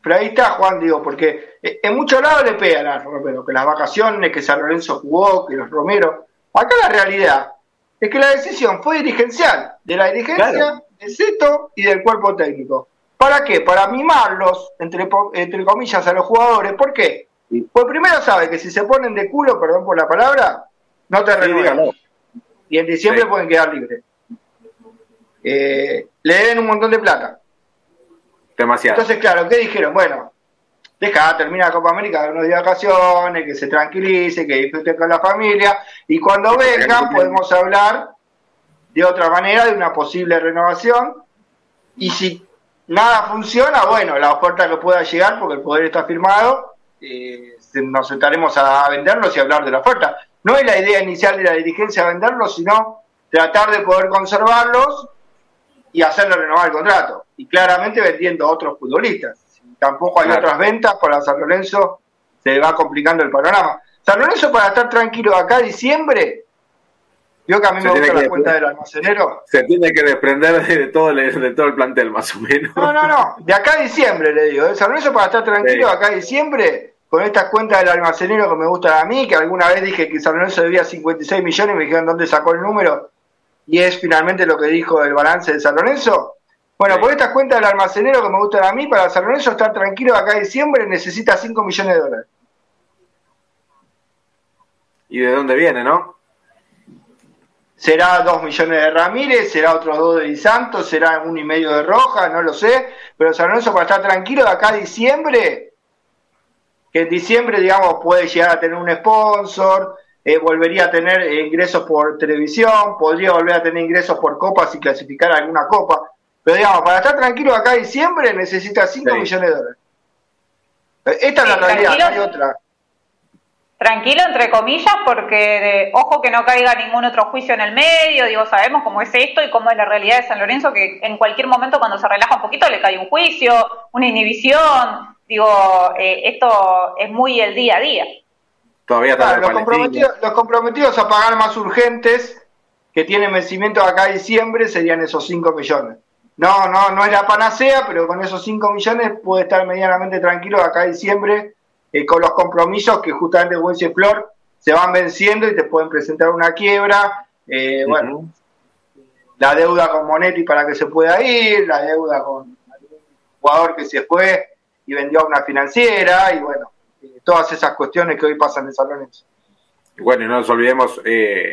pero, ahí, está, Juan, digo, porque en muchos lados le pegan a Romero, que las vacaciones, que San Lorenzo jugó, que los Romero. Acá la realidad es que la decisión fue dirigencial, de la dirigencia, de Seto y del cuerpo técnico. ¿Para qué? Para mimarlos, entre, entre comillas, a los jugadores. ¿Por qué? Pues primero sabe que si se ponen de culo, perdón por la palabra, no te renuevan. Y en diciembre pueden quedar libres. Eh, le deben un montón de plata. Demasiado. Entonces, claro, ¿qué dijeron? Bueno, deja, termina la Copa América, unos días de vacaciones, que se tranquilice, que disfrute con la familia, y cuando vengan podemos hablar de otra manera, de una posible renovación, y si nada funciona, bueno, la oferta que pueda llegar, porque el poder está firmado, eh, nos sentaremos a venderlos y hablar de la oferta. No es la idea inicial de la dirigencia venderlos, sino tratar de poder conservarlos y hacerle renovar el contrato. Y claramente vendiendo a otros futbolistas. Tampoco hay otras ventas, para San Lorenzo se va complicando el panorama. San Lorenzo para estar tranquilo acá diciembre yo que a mí me gusta la cuenta del almacenero. Se tiene que desprender de todo, el, de todo el plantel, más o menos. No, no, no. De acá a diciembre, le digo. ¿eh? San Lorenzo para estar tranquilo, acá a diciembre, con estas cuentas del almacenero que me gustan a mí, que alguna vez dije que San Lorenzo debía 56 millones y me dijeron dónde sacó el número. Y es finalmente lo que dijo el balance de San Lorenzo. Bueno, por estas cuentas del almacenero que me gustan a mí, para San Lorenzo estar tranquilo acá a diciembre necesita 5 millones de dólares. ¿Y de dónde viene, no? Será dos millones de Ramírez, será otros dos de Di Santos, será uno y medio de Roja, no lo sé, pero San Lorenzo para estar tranquilo de acá a diciembre, que en diciembre, digamos, puede llegar a tener un sponsor, eh, volvería a tener ingresos por televisión, podría volver a tener ingresos por copas y clasificar alguna copa, pero digamos, para estar tranquilo de acá a diciembre necesita 5 millones de dólares. Esta es la realidad, no hay otra tranquilo entre comillas porque ojo que no caiga ningún otro juicio en el medio, digo, sabemos cómo es esto y cómo es la realidad de San Lorenzo que en cualquier momento cuando se relaja un poquito le cae un juicio, una inhibición, digo, eh, esto es muy el día a día. Todavía está los, comprometidos, los comprometidos a pagar más urgentes que tienen vencimiento acá en diciembre serían esos 5 millones. No, no, no es la panacea, pero con esos 5 millones puede estar medianamente tranquilo acá en diciembre eh, con los compromisos que justamente Wences Flor se van venciendo y te pueden presentar una quiebra. Eh, bueno, la deuda con Monetti para que se pueda ir, la deuda con un jugador que se fue y vendió a una financiera, y bueno, eh, todas esas cuestiones que hoy pasan en San Lorenzo. Bueno, y no nos olvidemos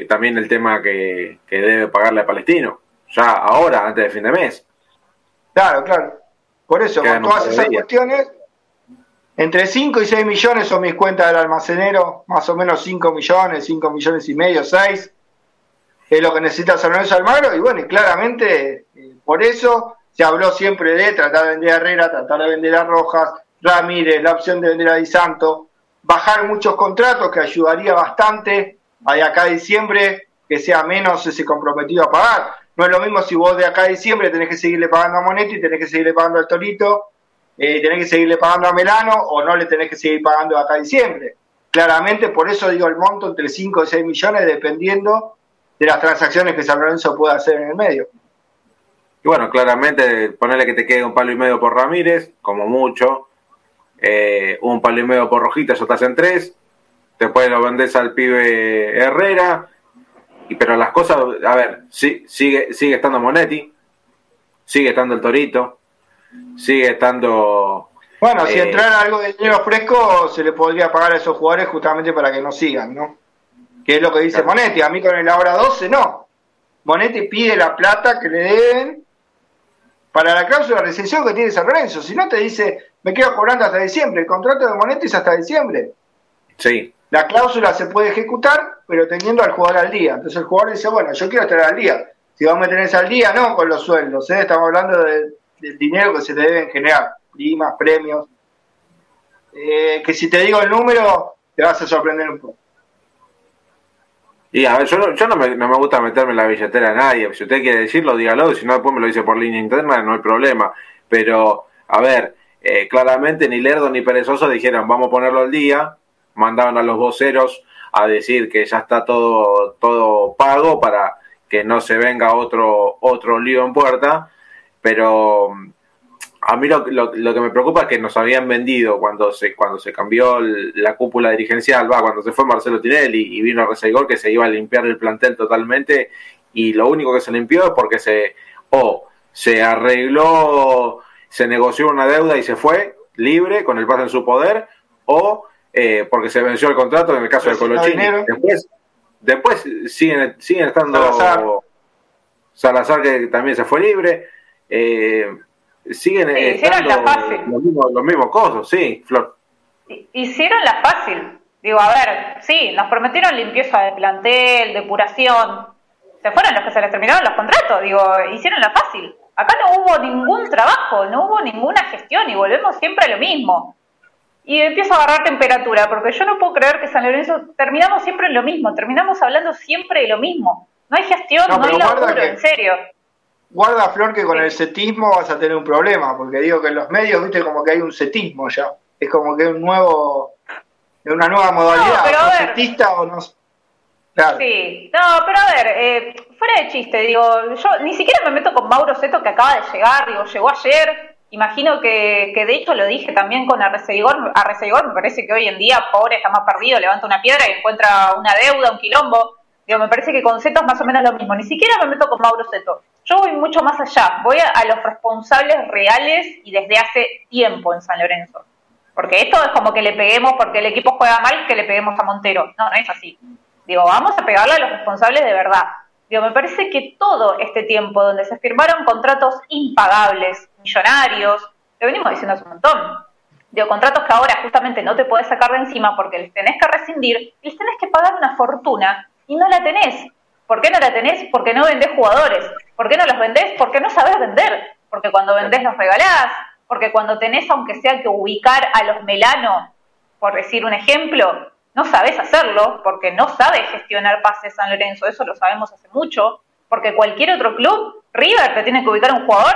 también el tema que, que, debe pagarle a Palestino, ya ahora, antes del fin de mes. Claro, claro. Por eso, con todas esas cuestiones, entre 5 y 6 millones son mis cuentas del almacenero, más o menos 5 millones, 5 millones y medio, 6. Es lo que necesita San Lorenzo Almagro y bueno, y claramente eh, por eso se habló siempre de tratar de vender a Herrera, tratar de vender a Rojas, Ramírez, la opción de vender a Di Santo, bajar muchos contratos que ayudaría bastante a de acá a diciembre que sea menos ese comprometido a pagar. no es lo mismo si vos de acá a diciembre tenés que seguirle pagando a Monetti, tenés que seguirle pagando al Torito, eh, tenés que seguirle pagando a Melano o no le tenés que seguir pagando acá a diciembre. Claramente, por eso digo el monto entre 5 y 6 millones, dependiendo de las transacciones que San Lorenzo pueda hacer en el medio. Y bueno, claramente, ponerle que te quede un palo y medio por Ramírez, como mucho, eh, un palo y medio por Rojita, eso estás en tres, después lo vendes al pibe Herrera, y, pero las cosas, a ver, sí, sigue, sigue estando Monetti, sigue estando el Torito, sigue estando... Bueno, si eh, entrara algo de dinero fresco, se le podría pagar a esos jugadores justamente para que no sigan, ¿no? Que es lo que dice Monetti, a mí con el ahora 12 no. Monetti pide la plata que le deben para la cláusula de rescisión que tiene San Lorenzo. Si no te dice, me quedo cobrando hasta diciembre, el contrato de Monetti es hasta diciembre. Sí. La cláusula se puede ejecutar, pero teniendo al jugador al día. Entonces el jugador dice, bueno, yo quiero estar al día. Si vamos a tener al día, no con los sueldos, ¿eh? estamos hablando del dinero que se te deben generar, primas, premios. Eh, que si te digo el número, te vas a sorprender un poco. Y a ver, yo, no, yo no, me, no me gusta meterme en la billetera de nadie. Si usted quiere decirlo, dígalo. Si no, después me lo dice por línea interna, no hay problema. Pero, a ver, eh, claramente ni Lerdo ni Perezoso dijeron, vamos a ponerlo al día mandaban a los voceros a decir que ya está todo, todo pago para que no se venga otro, otro lío en puerta, pero a mí lo, lo, que me preocupa es que nos habían vendido cuando se, cuando se cambió la cúpula dirigencial, va, cuando se fue Marcelo Tinelli y vino Reseigor que se iba a limpiar el plantel totalmente y lo único que se limpió es porque se o se arregló, se negoció una deuda y se fue libre con el pase en su poder o eh, porque se venció el contrato en el caso de Colochini. después, después siguen, siguen estando Salazar. que también se fue libre. Eh, siguen estando los mismos, los mismos cosas, sí, Flor. Hicieron la fácil. Digo, a ver, sí, nos prometieron limpieza de plantel, depuración. Se fueron los que se les terminaron los contratos. Digo, hicieron la fácil. Acá no hubo ningún trabajo, no hubo ninguna gestión y volvemos siempre a lo mismo y empiezo a agarrar temperatura, porque yo no puedo creer que San Lorenzo terminamos siempre en lo mismo, terminamos hablando siempre de lo mismo. No hay gestión, no, hay laburo, en serio. Guarda, Flor, que con el setismo vas a tener un problema, porque digo que en los medios, viste, como que hay un setismo ya. Es como que un nuevo, una nueva modalidad. pero a ver, o no Claro. Sí, no, pero a ver, eh, fuera de chiste, digo, yo ni siquiera me meto con Mauro Seto que acaba de llegar, digo, llegó ayer, Imagino que, que, de hecho lo dije también con Arreceigor. Arreceigor me parece que hoy en día, pobre, está más perdido, levanta una piedra y encuentra una deuda, un quilombo. Digo, me parece que con Zeto es más o menos lo mismo. Ni siquiera me meto con Mauro Zeto. Yo voy mucho más allá. Voy a, los responsables reales y desde hace tiempo en San Lorenzo. Porque esto es como que le peguemos porque el equipo juega mal, que le peguemos a Montero. No, no es así. Digo, vamos a pegarle a los responsables de verdad. Digo, me parece que todo este tiempo donde se firmaron contratos impagables, millonarios, lo venimos diciendo hace un montón, digo, contratos que ahora justamente no te podés sacar de encima porque les tenés que rescindir y les tenés que pagar una fortuna y no la tenés. ¿Por qué no la tenés? Porque no vendés jugadores. ¿Por qué no los vendés? Porque no sabés vender. Porque cuando vendés los regalás. Porque cuando tenés, aunque sea que ubicar a los Melano, por decir un ejemplo, no sabes hacerlo porque no sabes gestionar pases San Lorenzo, eso lo sabemos hace mucho, porque cualquier otro club, River te tiene que ubicar un jugador,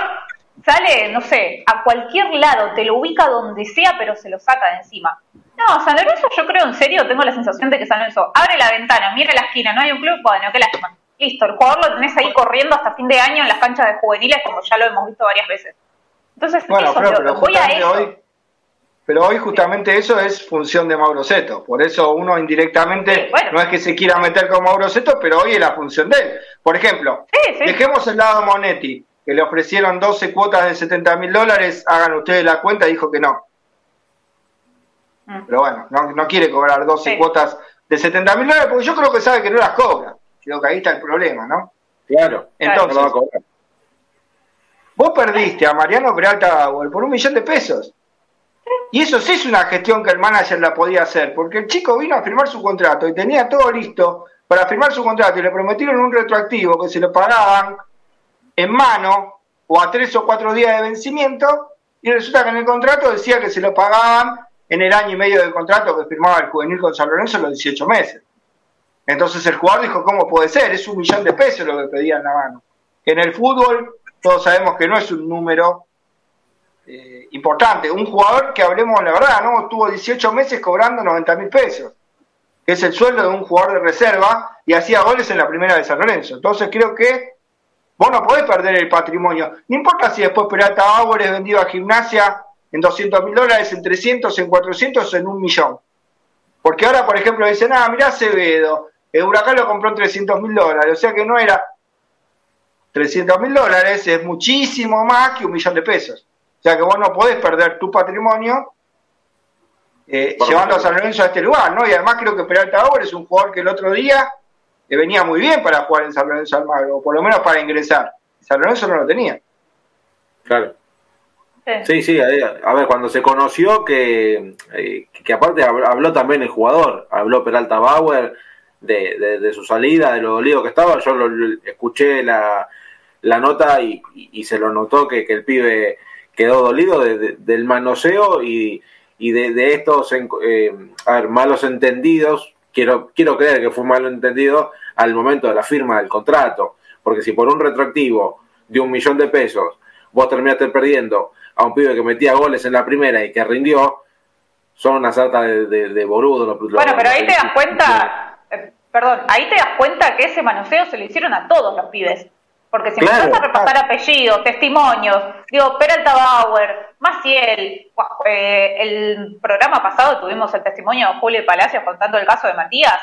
sale, no sé, a cualquier lado, te lo ubica donde sea, pero se lo saca de encima. No, San Lorenzo yo creo en serio, tengo la sensación de que San Lorenzo abre la ventana, mira la esquina, no hay un club, bueno, qué lástima. Listo, el jugador lo tenés ahí corriendo hasta fin de año en las canchas de juveniles, como ya lo hemos visto varias veces. Entonces, eso, voy a eso. Pero hoy justamente eso es función de Mauro Seto. Por eso uno indirectamente no es que se quiera meter con Mauro Seto, pero hoy es la función de él. Por ejemplo, dejemos el lado Monetti, que le ofrecieron 12 cuotas de 70 mil dólares, hagan ustedes la cuenta, dijo que no. Mm. Pero bueno, no, quiere cobrar 12 cuotas de 70 mil dólares porque yo creo que sabe que no las cobra. Creo que ahí está el problema, ¿no? Claro. Entonces, vos perdiste a Mariano Peralta por un millón de pesos. Y eso sí es una gestión que el manager la podía hacer, porque el chico vino a firmar su contrato y tenía todo listo para firmar su contrato y le prometieron un retroactivo que se lo pagaban en mano o a tres o cuatro días de vencimiento y resulta que en el contrato decía que se lo pagaban en el año y medio de contrato que firmaba el juvenil con San Lorenzo los 18 meses. Entonces el jugador dijo, ¿cómo puede ser? Es un millón de pesos lo que pedían la mano. En el fútbol todos sabemos que no es un número eh, importante. Un jugador que hablemos la verdad, ¿no? Tuvo 18 meses cobrando 90 mil pesos, que es el sueldo de un jugador de reserva y hacía goles en la primera de San Lorenzo. Entonces creo que vos no podés perder el patrimonio. No importa si después Peralta Bauer es vendido a gimnasia en 200 mil dólares, en 300, en 400, en un millón. Porque ahora, por ejemplo, dicen, ah, mirá Acevedo, el Huracán lo compró en 300 mil dólares, o sea que no era 300 mil dólares, es muchísimo más que un millón de pesos. O sea que vos no podés perder tu patrimonio eh, llevando a San Lorenzo a este lugar, ¿no? Y además creo que Peralta Bauer es un jugador que el otro día le venía muy bien para jugar en San Lorenzo Almagro, o por lo menos para ingresar. San Lorenzo no lo tenía. Claro. Sí, sí, a ver, cuando se conoció que, eh, que aparte habló también el jugador, habló Peralta Bauer de, de, su salida, de lo dolido que estaba, yo lo, escuché la, la nota y, y, se lo notó que, que el pibe quedó dolido del manoseo y, de, estos eh, malos entendidos. Quiero, quiero creer que fue malo entendido al momento de la firma del contrato, porque si por un retroactivo de un millón de pesos vos terminaste perdiendo a un pibe que metía goles en la primera y que rindió, son una sarta de, de, Bueno, pero ahí te das cuenta, eh, perdón, ahí te das cuenta que ese manoseo se lo hicieron a todos los pibes. Porque si claro, a repasar apellidos, testimonios, digo, Peralta Bauer, Maciel, eh, el programa pasado tuvimos el testimonio de Julio Palacios contando el caso de Matías.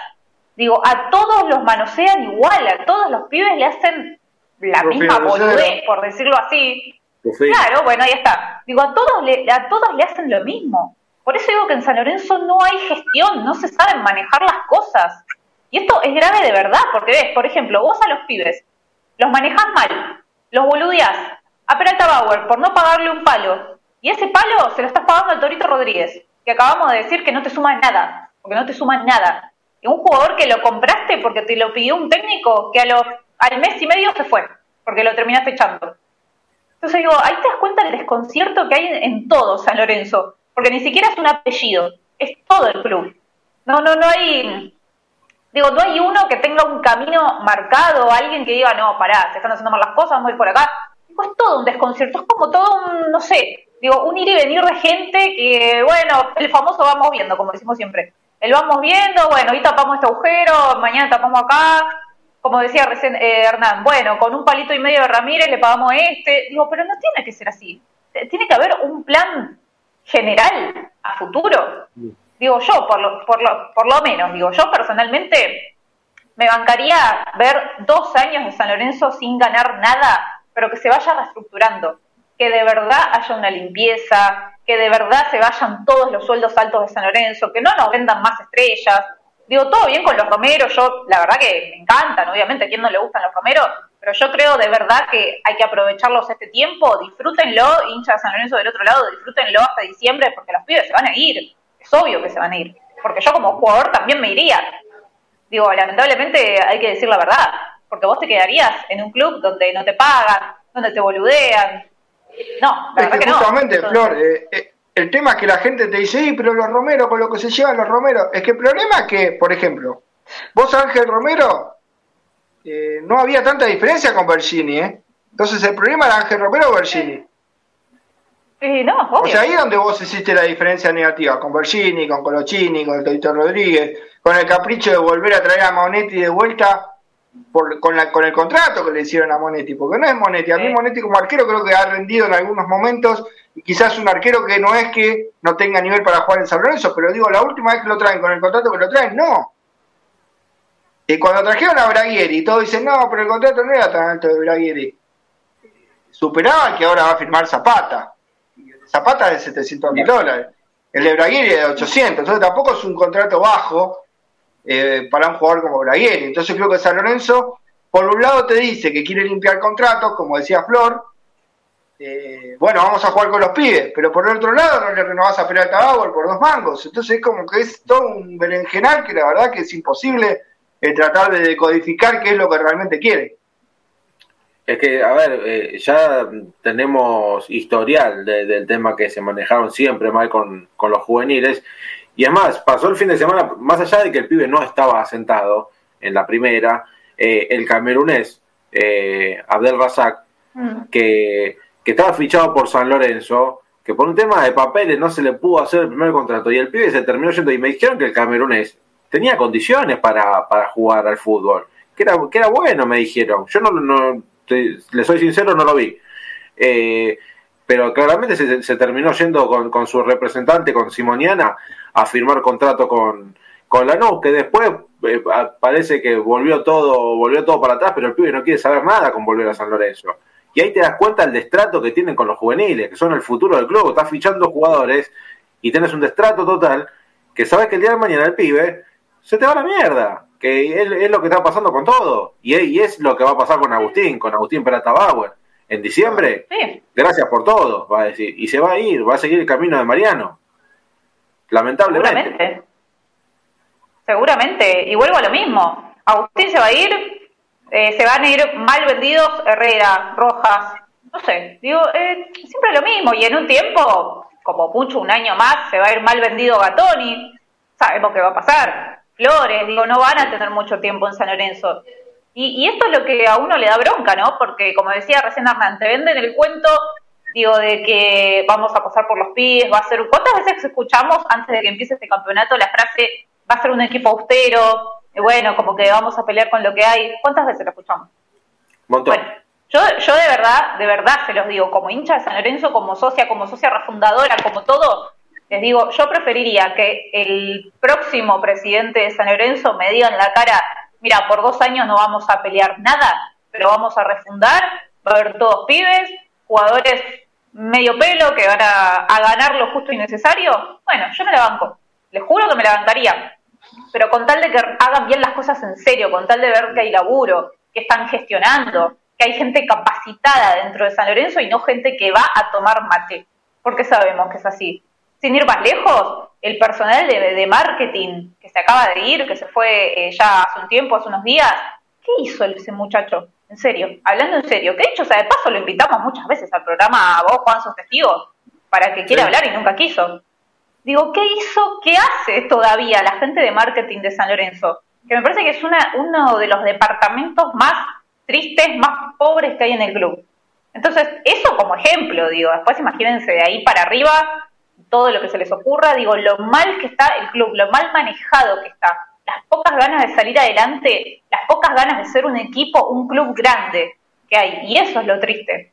Digo, a todos los manosean igual, a todos los pibes le hacen la misma boludez, por decirlo así. Claro, bueno, ahí está. Digo, a todos, le, a todos le hacen lo mismo. Por eso digo que en San Lorenzo no hay gestión, no se saben manejar las cosas. Y esto es grave de verdad, porque ves, por ejemplo, vos a los pibes los manejas mal, los boludeás a Peralta Bauer por no pagarle un palo, y ese palo se lo estás pagando al Torito Rodríguez, que acabamos de decir que no te suma nada, porque no te suma nada. Y un jugador que lo compraste porque te lo pidió un técnico que a los, al mes y medio se fue, porque lo terminaste echando. Entonces digo, ahí te das cuenta del desconcierto que hay en todo San Lorenzo, porque ni siquiera es un apellido, es todo el club. No, no, no hay, Digo, no hay uno que tenga un camino marcado, alguien que diga, no, pará, se están haciendo mal las cosas, vamos a ir por acá. Digo, es todo un desconcierto, es como todo un, no sé, digo, un ir y venir de gente que, bueno, el famoso vamos viendo, como decimos siempre. El vamos viendo, bueno, hoy tapamos este agujero, mañana tapamos acá, como decía recién eh, Hernán, bueno, con un palito y medio de Ramírez le pagamos este. Digo, pero no tiene que ser así. Tiene que haber un plan general a futuro digo yo, por lo, por lo, por lo menos, digo yo personalmente, me bancaría ver dos años de San Lorenzo sin ganar nada, pero que se vaya reestructurando, que de verdad haya una limpieza, que de verdad se vayan todos los sueldos altos de San Lorenzo, que no nos vendan más estrellas. Digo, todo bien con los romeros, yo la verdad que me encantan, obviamente, a quien no le gustan los romeros, pero yo creo de verdad que hay que aprovecharlos este tiempo, disfrútenlo, hincha de San Lorenzo del otro lado, disfrútenlo hasta diciembre, porque los pibes se van a ir es obvio que se van a ir, porque yo como jugador también me iría. Digo, lamentablemente hay que decir la verdad, porque vos te quedarías en un club donde no te pagan, donde te boludean. No, la verdad que, justamente, Flor, eh, eh, el tema es que la gente te dice, sí, pero los Romero, con lo que se llevan los Romero, es que el problema es que, por ejemplo, vos Ángel Romero, eh, no había tanta diferencia con Bergini, ¿eh? Entonces el problema era Ángel Romero o Bergini. O sea, ahí es donde vos hiciste la diferencia negativa, con Bergini, con Colochini, con el Torito Rodríguez, con el capricho de volver a traer a Monetti de vuelta por, con, la, con el contrato que le hicieron a Monetti, porque no es Monetti, a mí Monetti como arquero creo que ha rendido en algunos momentos, quizás un arquero que no es que no tenga nivel para jugar en San Lorenzo, pero digo, la última vez que lo traen con el contrato que lo traen, no. Y cuando trajeron a Braguieri, todos dicen, no, pero el contrato no era tan alto de Braguieri. Superaba que ahora va a firmar Zapata. Zapata de 700 mil dólares, el de Braguieri de 800, entonces tampoco es un contrato bajo eh, para un jugador como Braguieri. Entonces creo que San Lorenzo, por un lado te dice que quiere limpiar contratos, como decía Flor, eh, bueno, vamos a jugar con los pibes, pero por el otro lado no le renovás a Peralta Bauer por dos mangos, entonces es como que es todo un berenjenal que la verdad que es imposible eh, tratar de decodificar qué es lo que realmente quiere. Es que, a ver, eh, ya tenemos historial del tema que se manejaron siempre mal con, los juveniles. Y además, pasó el fin de semana, más allá de que el pibe no estaba asentado en la primera, eh, el camerunés eh, Abdel Razak, mm. que, que estaba fichado por San Lorenzo, que por un tema de papeles no se le pudo hacer el primer contrato y el pibe se terminó yendo y me dijeron que el camerunés tenía condiciones para, para jugar al fútbol, que era, que era bueno, me dijeron. Yo no, no le soy sincero, no lo vi. Eh, pero claramente se, terminó yendo con, con, su representante, con Simoniana, a firmar contrato con, con Lanús, que después eh, parece que volvió todo, volvió todo para atrás, pero el pibe no quiere saber nada con volver a San Lorenzo. Y ahí te das cuenta el destrato que tienen con los juveniles, que son el futuro del club. Estás fichando jugadores y tienes un destrato total que sabes que el día de mañana el pibe se te va a la mierda. Que es, lo que está pasando con todo. Y es, lo que va a pasar con Agustín, con Agustín Perata Bauer. En diciembre, gracias por todo, va a decir. Y se va a ir, va a seguir el camino de Mariano. Lamentablemente. Seguramente. Seguramente. Y vuelvo a lo mismo. Agustín se va a ir, eh, se van a ir mal vendidos Herrera, Rojas, no sé, digo, eh, siempre lo mismo, y en un tiempo, como mucho un año más, se va a ir mal vendido Gatoni, sabemos qué va a pasar, Flores, digo, no van a tener mucho tiempo en San Lorenzo. Y, esto es lo que a uno le da bronca, ¿no? Porque, como decía recién Hernán, te venden el cuento, digo, de que vamos a pasar por los pies, va a ser... ¿Cuántas veces escuchamos antes de que empiece este campeonato la frase, va a ser un equipo austero, bueno, como que vamos a pelear con lo que hay. ¿Cuántas veces lo escuchamos? Montón. Bueno, yo, yo de verdad, de verdad se los digo, como hincha de San Lorenzo, como socia, como socia refundadora, como todo, les digo, yo preferiría que el próximo presidente de San Lorenzo me diga en la cara, mira, por dos años no vamos a pelear nada, pero vamos a refundar, va a haber todos pibes, jugadores medio pelo que van a, a ganar lo justo y necesario. Bueno, yo me la banco, les juro que me la bancaría, pero con tal de que hagan bien las cosas en serio, con tal de ver que hay laburo, que están gestionando, que hay gente capacitada dentro de San Lorenzo y no gente que va a tomar mate, porque sabemos que es así. Sin ir más lejos, el personal de, marketing que se acaba de ir, que se fue eh, ya hace un tiempo, hace unos días, ¿qué hizo ese muchacho? En serio, hablando en serio, ¿qué hecho, o sea, de paso lo invitamos muchas veces al programa a vos, Juan, sos testigos, para que quiera hablar y nunca quiso. Digo, ¿qué hizo, qué hace todavía la gente de marketing de San Lorenzo? Que me parece que es una, uno de los departamentos más tristes, más pobres que hay en el club. Entonces, eso como ejemplo, digo, después imagínense de ahí para arriba todo lo que se les ocurra, digo, lo mal que está el club, lo mal manejado que está, las pocas ganas de salir adelante, las pocas ganas de ser un equipo, un club grande que hay, y eso es lo triste.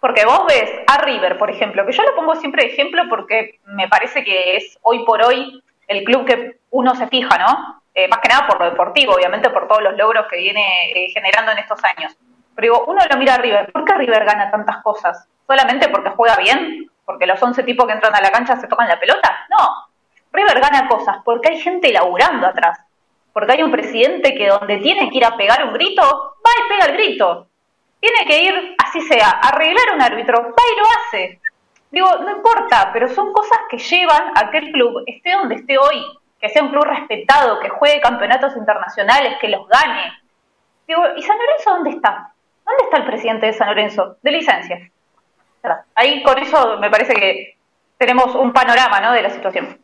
Porque vos ves a River, por ejemplo, que yo lo pongo siempre de ejemplo porque me parece que es hoy por hoy el club que uno se fija, ¿no? Eh, más que nada por lo deportivo, obviamente por todos los logros que viene eh, generando en estos años. Pero digo, uno lo mira a River, ¿por qué River gana tantas cosas? ¿Solamente porque juega bien? ¿Porque los 11 tipos que entran a la cancha se tocan la pelota? No, River gana cosas porque hay gente laburando atrás. Porque hay un presidente que donde tiene que ir a pegar un grito, va y pega el grito tiene que ir, así sea, a arreglar un árbitro, va y lo hace. Digo, no importa, pero son cosas que llevan a que el club esté donde esté hoy, que sea un club respetado, que juegue campeonatos internacionales, que los gane. Digo, ¿y San Lorenzo dónde está? ¿Dónde está el presidente de San Lorenzo? De licencia. Ahí con eso me parece que tenemos un panorama ¿no? de la situación.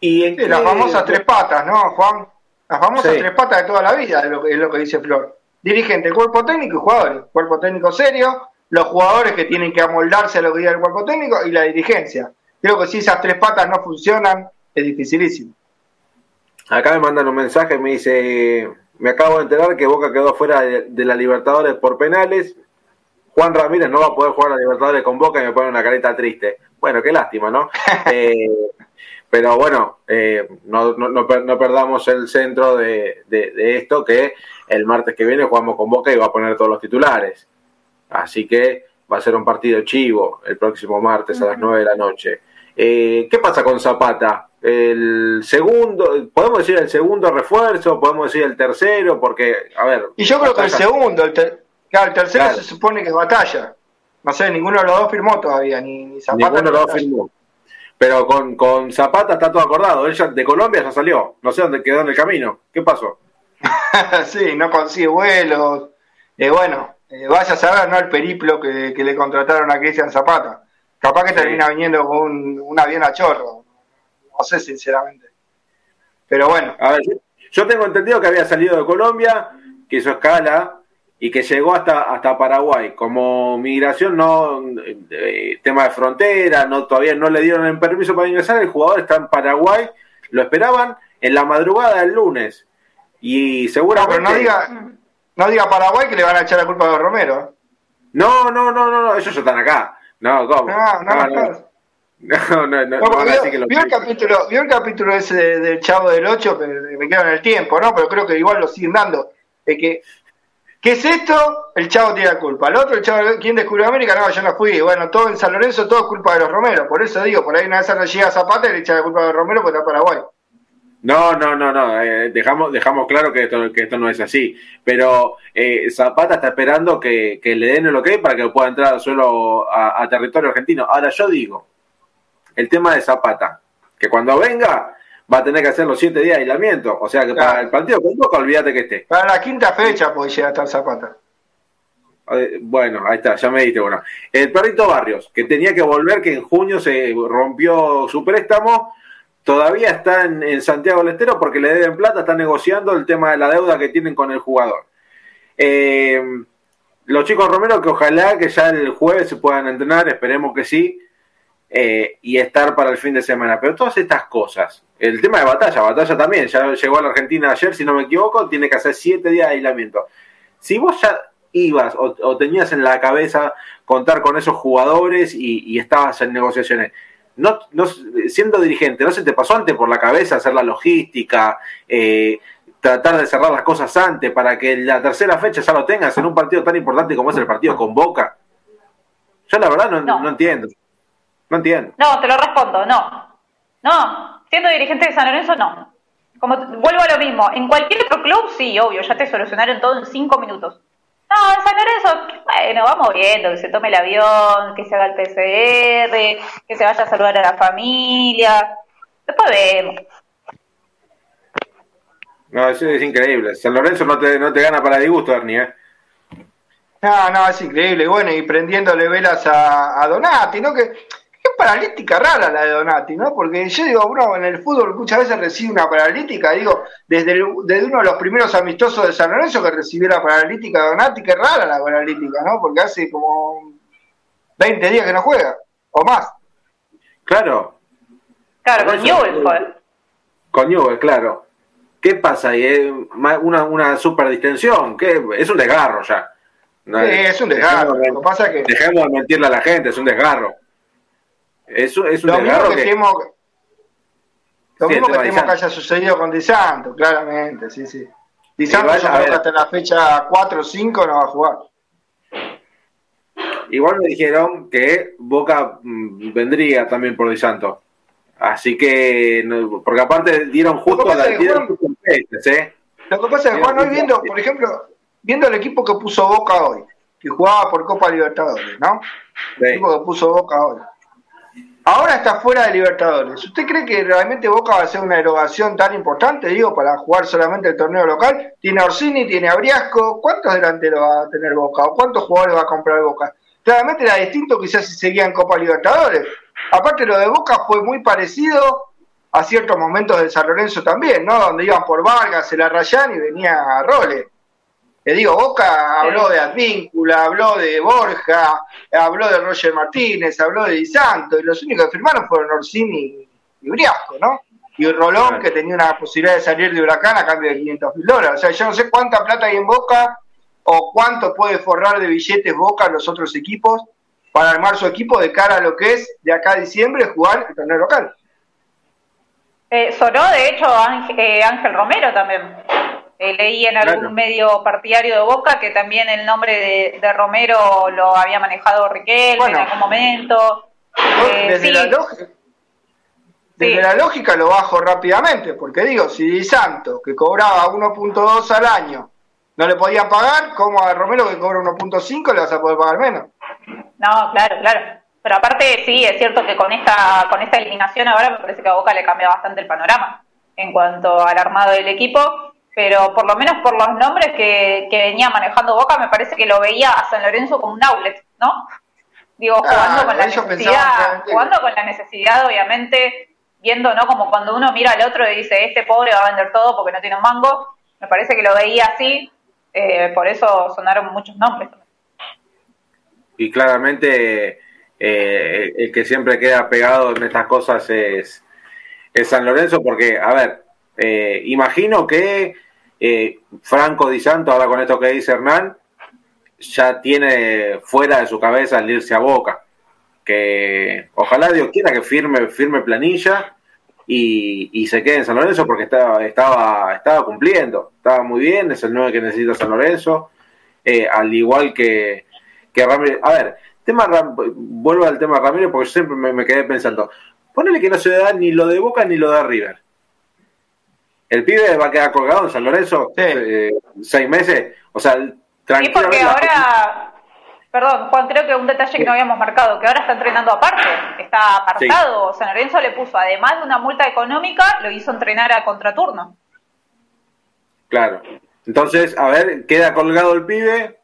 Y en las famosas tres patas, ¿no, Juan? Las famosas tres patas de toda la vida, es lo que, es lo que dice Flor dirigente, cuerpo técnico y jugadores. Cuerpo técnico serio, los jugadores que tienen que amoldarse a lo que diga el cuerpo técnico y la dirigencia. Creo que si esas tres patas no funcionan, es dificilísimo. Acá me mandan un mensaje, me dice, me acabo de enterar que Boca quedó fuera de, la Libertadores por penales. Juan Ramírez no va a poder jugar a la Libertadores con Boca y me pone una careta triste. Bueno, qué lástima, ¿no? eh, pero bueno, eh, no, no, no, perdamos el centro de, esto, que el martes que viene jugamos con Boca y va a poner todos los titulares. Así que va a ser un partido chivo el próximo martes a las 9 de la noche. Eh, ¿Qué pasa con Zapata? El segundo, podemos decir el segundo refuerzo, podemos decir el tercero, porque, a ver. Y yo creo que el segundo, el, claro, el tercero se supone que es batalla. No sé, ninguno de los dos firmó todavía, ni, ni Zapata. Ninguno de los dos firmó. Pero con, con Zapata está todo acordado. Ella de Colombia ya salió. No sé dónde quedó en el camino. ¿Qué pasó? sí, no consigue vuelos. Eh, bueno, eh, vaya a saber, ¿no? El periplo que, le contrataron a Cristian Zapata. Capaz que termina viniendo con un, un, avión a chorro. No sé, sinceramente. Pero bueno. A ver, yo tengo entendido que había salido de Colombia, que hizo escala y que llegó hasta, hasta Paraguay. Como migración, no eh, tema de frontera, no todavía no le dieron el permiso para ingresar, el jugador está en Paraguay, lo esperaban en la madrugada del lunes. Y seguramente. No, pero no diga, no diga Paraguay que le van a echar la culpa a Romero. No, no, no, no, no, ellos ya están acá. No, ¿cómo? No, no, no. no. No, no, no, vio, el capítulo, vio el capítulo ese del Chavo del 8, me, me quedo en el tiempo, ¿no? Pero creo que igual lo siguen dando. De que ¿Qué es esto? El Chavo tiene la culpa. El otro, el Chavo, ¿quién descubrió América? No, yo no fui. Bueno, todo en San Lorenzo, todo es culpa de los Romero. Por eso digo, por ahí una vez llega Zapata y le echa la culpa de los Romero porque está Paraguay. No, no, no, no. Eh, dejamos, dejamos claro que esto, que esto no es así. Pero eh, Zapata está esperando que, le den el ok para que pueda entrar suelo a, a territorio argentino. Ahora yo digo, el tema de Zapata, que cuando venga va a tener que hacer los siete días de aislamiento. O sea que para el partido con Boca, olvídate que esté. Para la quinta fecha puede llegar el Zapata. Eh, bueno, ahí está, ya me diste bueno. El perrito Barrios, que tenía que volver, que en junio se rompió su préstamo, todavía está en, Santiago del Estero porque le deben plata, está negociando el tema de la deuda que tienen con el jugador. Eh, los chicos Romero, que ojalá que ya el jueves se puedan entrenar, esperemos que sí, eh, y estar para el fin de semana. Pero todas estas cosas, el tema de batalla, batalla también, ya llegó a la Argentina ayer, si no me equivoco, tiene que hacer siete días de aislamiento. Si vos ya ibas o, tenías en la cabeza contar con esos jugadores y, estabas en negociaciones, no, no, siendo dirigente, ¿no se te pasó antes por la cabeza hacer la logística, eh, tratar de cerrar las cosas antes para que la tercera fecha ya lo tengas en un partido tan importante como es el partido con Boca? Yo la verdad no entiendo. No entiendo. No, te lo respondo, no. No, siendo dirigente de San Lorenzo, no. Como vuelvo a lo mismo, en cualquier otro club, sí, obvio, ya te solucionaron todo en cinco minutos. No, en San Lorenzo, bueno, vamos viendo, que se tome el avión, que se haga el PCR, que se vaya a saludar a la familia. Después vemos. No, eso es increíble. San Lorenzo no te, no te gana para disgusto, Ernie, ¿eh? No, no, es increíble. Bueno, y prendiéndole velas a, a Donati, ¿no? Que paralítica rara la de Donati, ¿no? Porque yo digo, uno en el fútbol muchas veces recibe una paralítica, digo, desde, desde uno de los primeros amistosos de San Lorenzo que recibió la paralítica de Donati, qué rara la paralítica, ¿no? Porque hace como 20 días que no juega, o más. Claro. Claro, con Newell fue. Con Newell, claro. ¿Qué pasa ahí? Una, una super distensión, ¿Qué? es un desgarro ya. sí, es un desgarro. Lo que pasa es que... Dejemos de mentirle a la gente, es un desgarro. Es, es un lo mismo que, que... lo mismo que que haya sucedido con Di Santo, claramente, sí, sí. Di Santo yo creo que hasta la fecha 4 o 5 no va a jugar. Igual me dijeron que Boca mm, vendría también por Di Santo. Así que, porque aparte dieron justo a la dieron ¿eh? Lo que pasa es que Juan, hoy viendo, por ejemplo, viendo el equipo que puso Boca hoy, que jugaba por Copa Libertadores, ¿no? El equipo que puso Boca hoy Ahora está fuera de Libertadores. ¿Usted cree que realmente Boca va a hacer una erogación tan importante, digo, para jugar solamente el torneo local? Tiene Orsini, tiene Abriasco. ¿Cuántos delanteros va a tener Boca? ¿O cuántos jugadores va a comprar Boca? Claramente era distinto quizás si seguía en Copa Libertadores. Aparte lo de Boca fue muy parecido a ciertos momentos de San Lorenzo también, ¿no? Donde iban por Vargas, se la rayan y venía a Roles. Le digo, Boca habló de Advíncula, habló de Borja, habló de Roger Martínez, habló de Di Santo, y los únicos que firmaron fueron Orsini y Briasco, ¿no? Y Rolón, que tenía una posibilidad de salir de Huracán a cambio de 500 mil dólares. O sea, yo no sé cuánta plata hay en Boca o cuánto puede forrar de billetes Boca a los otros equipos para armar su equipo de cara a lo que es de acá a diciembre jugar el torneo local. Eh, sonó, de hecho, Ángel, eh, Ángel Romero también. Eh, leí en algún medio partidario de Boca que también el nombre de, Romero lo había manejado Riquelme en algún momento. Eh, desde, la lógica, desde la lógica lo bajo rápidamente, porque digo, si Di Santo, que cobraba 1.2 al año, no le podían pagar, ¿cómo a Romero que cobra 1.5 le vas a poder pagar menos? No, claro, claro. Pero aparte sí, es cierto que con esta, con esta eliminación ahora me parece que a Boca le cambia bastante el panorama en cuanto al armado del equipo pero por lo menos por los nombres que, venía manejando Boca, me parece que lo veía a San Lorenzo como un outlet, ¿no? Digo, jugando con la necesidad, jugando con la necesidad, obviamente, viendo, ¿no? Como cuando uno mira al otro y dice, este pobre va a vender todo porque no tiene un mango, me parece que lo veía así, Eh, por eso sonaron muchos nombres. Y claramente eh, el que siempre queda pegado en estas cosas es, es San Lorenzo, porque, a ver, eh, imagino que eh, Franco Di Santo, ahora con esto que dice Hernán, ya tiene fuera de su cabeza el irse a Boca. Que ojalá Dios quiera que firme, firme planilla y, se quede en San Lorenzo porque estaba, estaba, estaba cumpliendo, estaba muy bien, es el 9 que necesita San Lorenzo, eh, al igual que, que Ramírez. A ver, tema vuelvo al tema Ramírez porque siempre me, me, quedé pensando, ponele que no se da ni lo de Boca ni lo de River. El pibe va a quedar colgado en San Lorenzo Sí. eh, seis meses, o sea, tranquilo. porque ahora, perdón, Juan, creo que un detalle que no habíamos marcado, que ahora está entrenando aparte, está apartado. San Lorenzo le puso, además de una multa económica, lo hizo entrenar a contraturno. Claro. Entonces, a ver, queda colgado el pibe.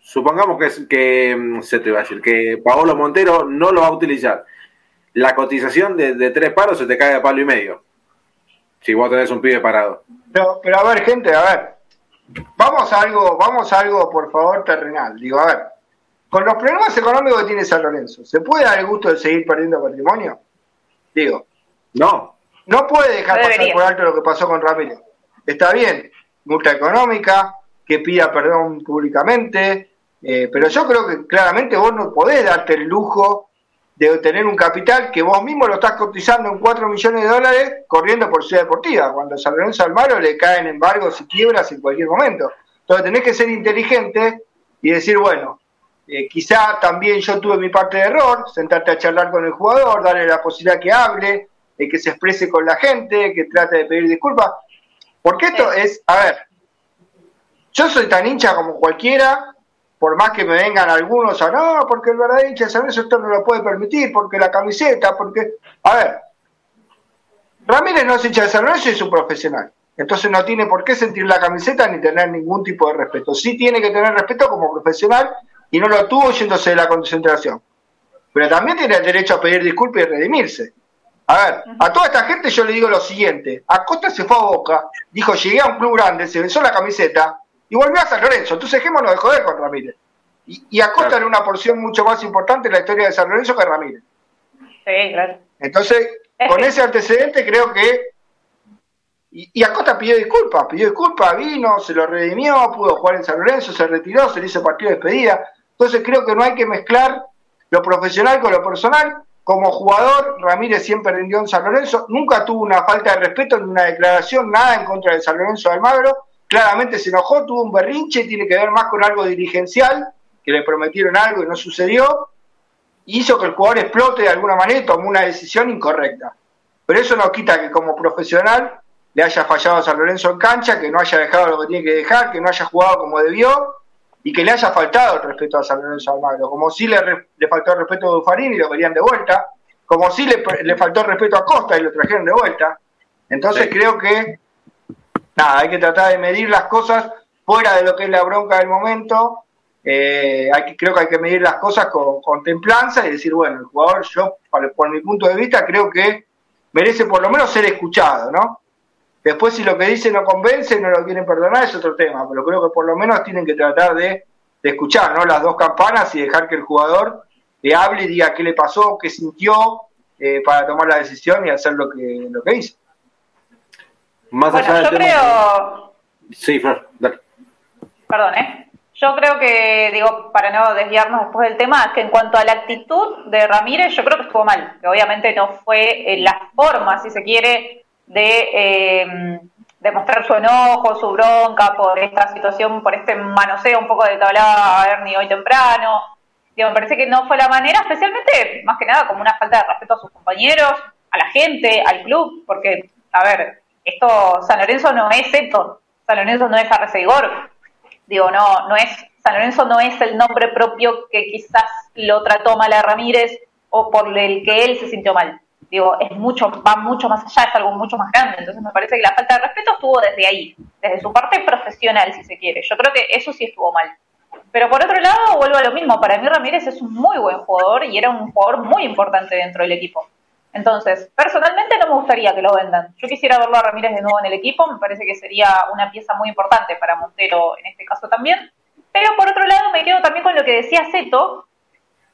Supongamos que, es- que mm, se te va a decir que Paolo Montero no lo va a utilizar. La cotización de, de tres palos se te cae a palo y medio. Si vos tenés un pibe parado. Pero, pero a ver, gente, a ver. Vamos a algo, vamos a algo, por favor, terrenal. Digo, a ver. Con los problemas económicos que tiene San Lorenzo, ¿se puede dar el gusto de seguir perdiendo patrimonio? Digo, No, no puede dejar No pasar por alto lo que pasó con Ramírez. Está bien, multa económica, que pida perdón públicamente, eh, pero yo creo que claramente vos no podés darte el lujo de tener un capital que vos mismo lo estás cotizando en 4 millones de dólares corriendo por Ciudad Deportiva, cuando San Lorenzo Almagro le caen embargos y quiebras en cualquier momento. Entonces tenés que ser inteligente y decir, bueno, eh, quizá también yo tuve mi parte de error, sentarte a charlar con el jugador, darle la posibilidad que hable, de que se exprese con la gente, que trate de pedir disculpas. Porque esto es, a ver, yo soy tan hincha como cualquiera, por más que me vengan algunos a no, porque el verdadero hincha de San Lorenzo esto no lo puede permitir, porque la camiseta, porque. A ver, Ramírez no es hincha de San Lorenzo y es un profesional. Entonces no tiene por qué sentir la camiseta ni tener ningún tipo de respeto. Sí tiene que tener respeto como profesional y no lo tuvo yéndose de la concentración. Pero también tiene el derecho a pedir disculpas y redimirse. A ver, a toda esta gente yo le digo lo siguiente. Acosta se fue a Boca, dijo, llegué a un club grande, se besó la camiseta y volvió a San Lorenzo. Entonces dejémonos de joder con Ramírez. Y, y Acosta Claro. era una porción mucho más importante en la historia de San Lorenzo que Ramírez. Sí, claro. Entonces, Es con ese antecedente creo que... Y, y Acosta pidió disculpas, pidió disculpas, vino, se lo redimió, pudo jugar en San Lorenzo, se retiró, se le hizo partido de despedida. Entonces creo que no hay que mezclar lo profesional con lo personal. Como jugador, Ramírez siempre rindió en San Lorenzo, nunca tuvo una falta de respeto ni una declaración, nada en contra de San Lorenzo de Almagro. Claramente se enojó, tuvo un berrinche, tiene que ver más con algo dirigencial, que le prometieron algo y no sucedió hizo que el jugador explote de alguna manera y tomó una decisión incorrecta. Pero eso no quita que como profesional le haya fallado a San Lorenzo en cancha, que no haya dejado lo que tiene que dejar, que no haya jugado como debió y que le haya faltado el respeto a San Lorenzo Almagro. Como si le, faltó el respeto a Bufarín y lo querían de vuelta, como si le, le faltó el respeto a Costa y lo trajeron de vuelta. Entonces Sí. creo que nada, hay que tratar de medir las cosas fuera de lo que es la bronca del momento. Eh, hay que, creo que hay que medir las cosas con, templanza y decir, bueno, el jugador, yo, por, mi punto de vista, creo que merece por lo menos ser escuchado, ¿no? Después, si lo que dice no convence no lo quieren perdonar, es otro tema, pero creo que por lo menos tienen que tratar de, escuchar, ¿no? Las dos campanas y dejar que el jugador le hable y diga qué le pasó, qué sintió, eh, para tomar la decisión y hacer lo que, lo que hizo. Más Bueno, allá yo del creo, Sí, Flor, dale. perdón, ¿eh? Yo creo que, digo, para no desviarnos después del tema, que en cuanto a la actitud de Ramírez, yo creo que estuvo mal, que obviamente no fue eh, la forma, si se quiere, de eh, demostrar su enojo, su bronca por esta situación, por este manoseo un poco del que hablaba Ernie hoy temprano. Digo, me parece que no fue la manera, especialmente, más que nada, como una falta de respeto a sus compañeros, a la gente, al club, porque, a ver, esto, San Lorenzo no es esto, San Lorenzo no es Arrecegor, digo, no, no es, San Lorenzo no es el nombre propio que quizás lo trató mal a Ramírez o por el que él se sintió mal. Digo, es mucho, va mucho más allá, es algo mucho más grande. Entonces me parece que la falta de respeto estuvo desde ahí, desde su parte profesional, si se quiere. Yo creo que eso sí estuvo mal. Pero por otro lado, vuelvo a lo mismo. Para mí Ramírez es un muy buen jugador y era un jugador muy importante dentro del equipo. Entonces, personalmente no me gustaría que lo vendan. Yo quisiera verlo a Ramírez de nuevo en el equipo, me parece que sería una pieza muy importante para Montero en este caso también. Pero por otro lado me quedo también con lo que decía Seto,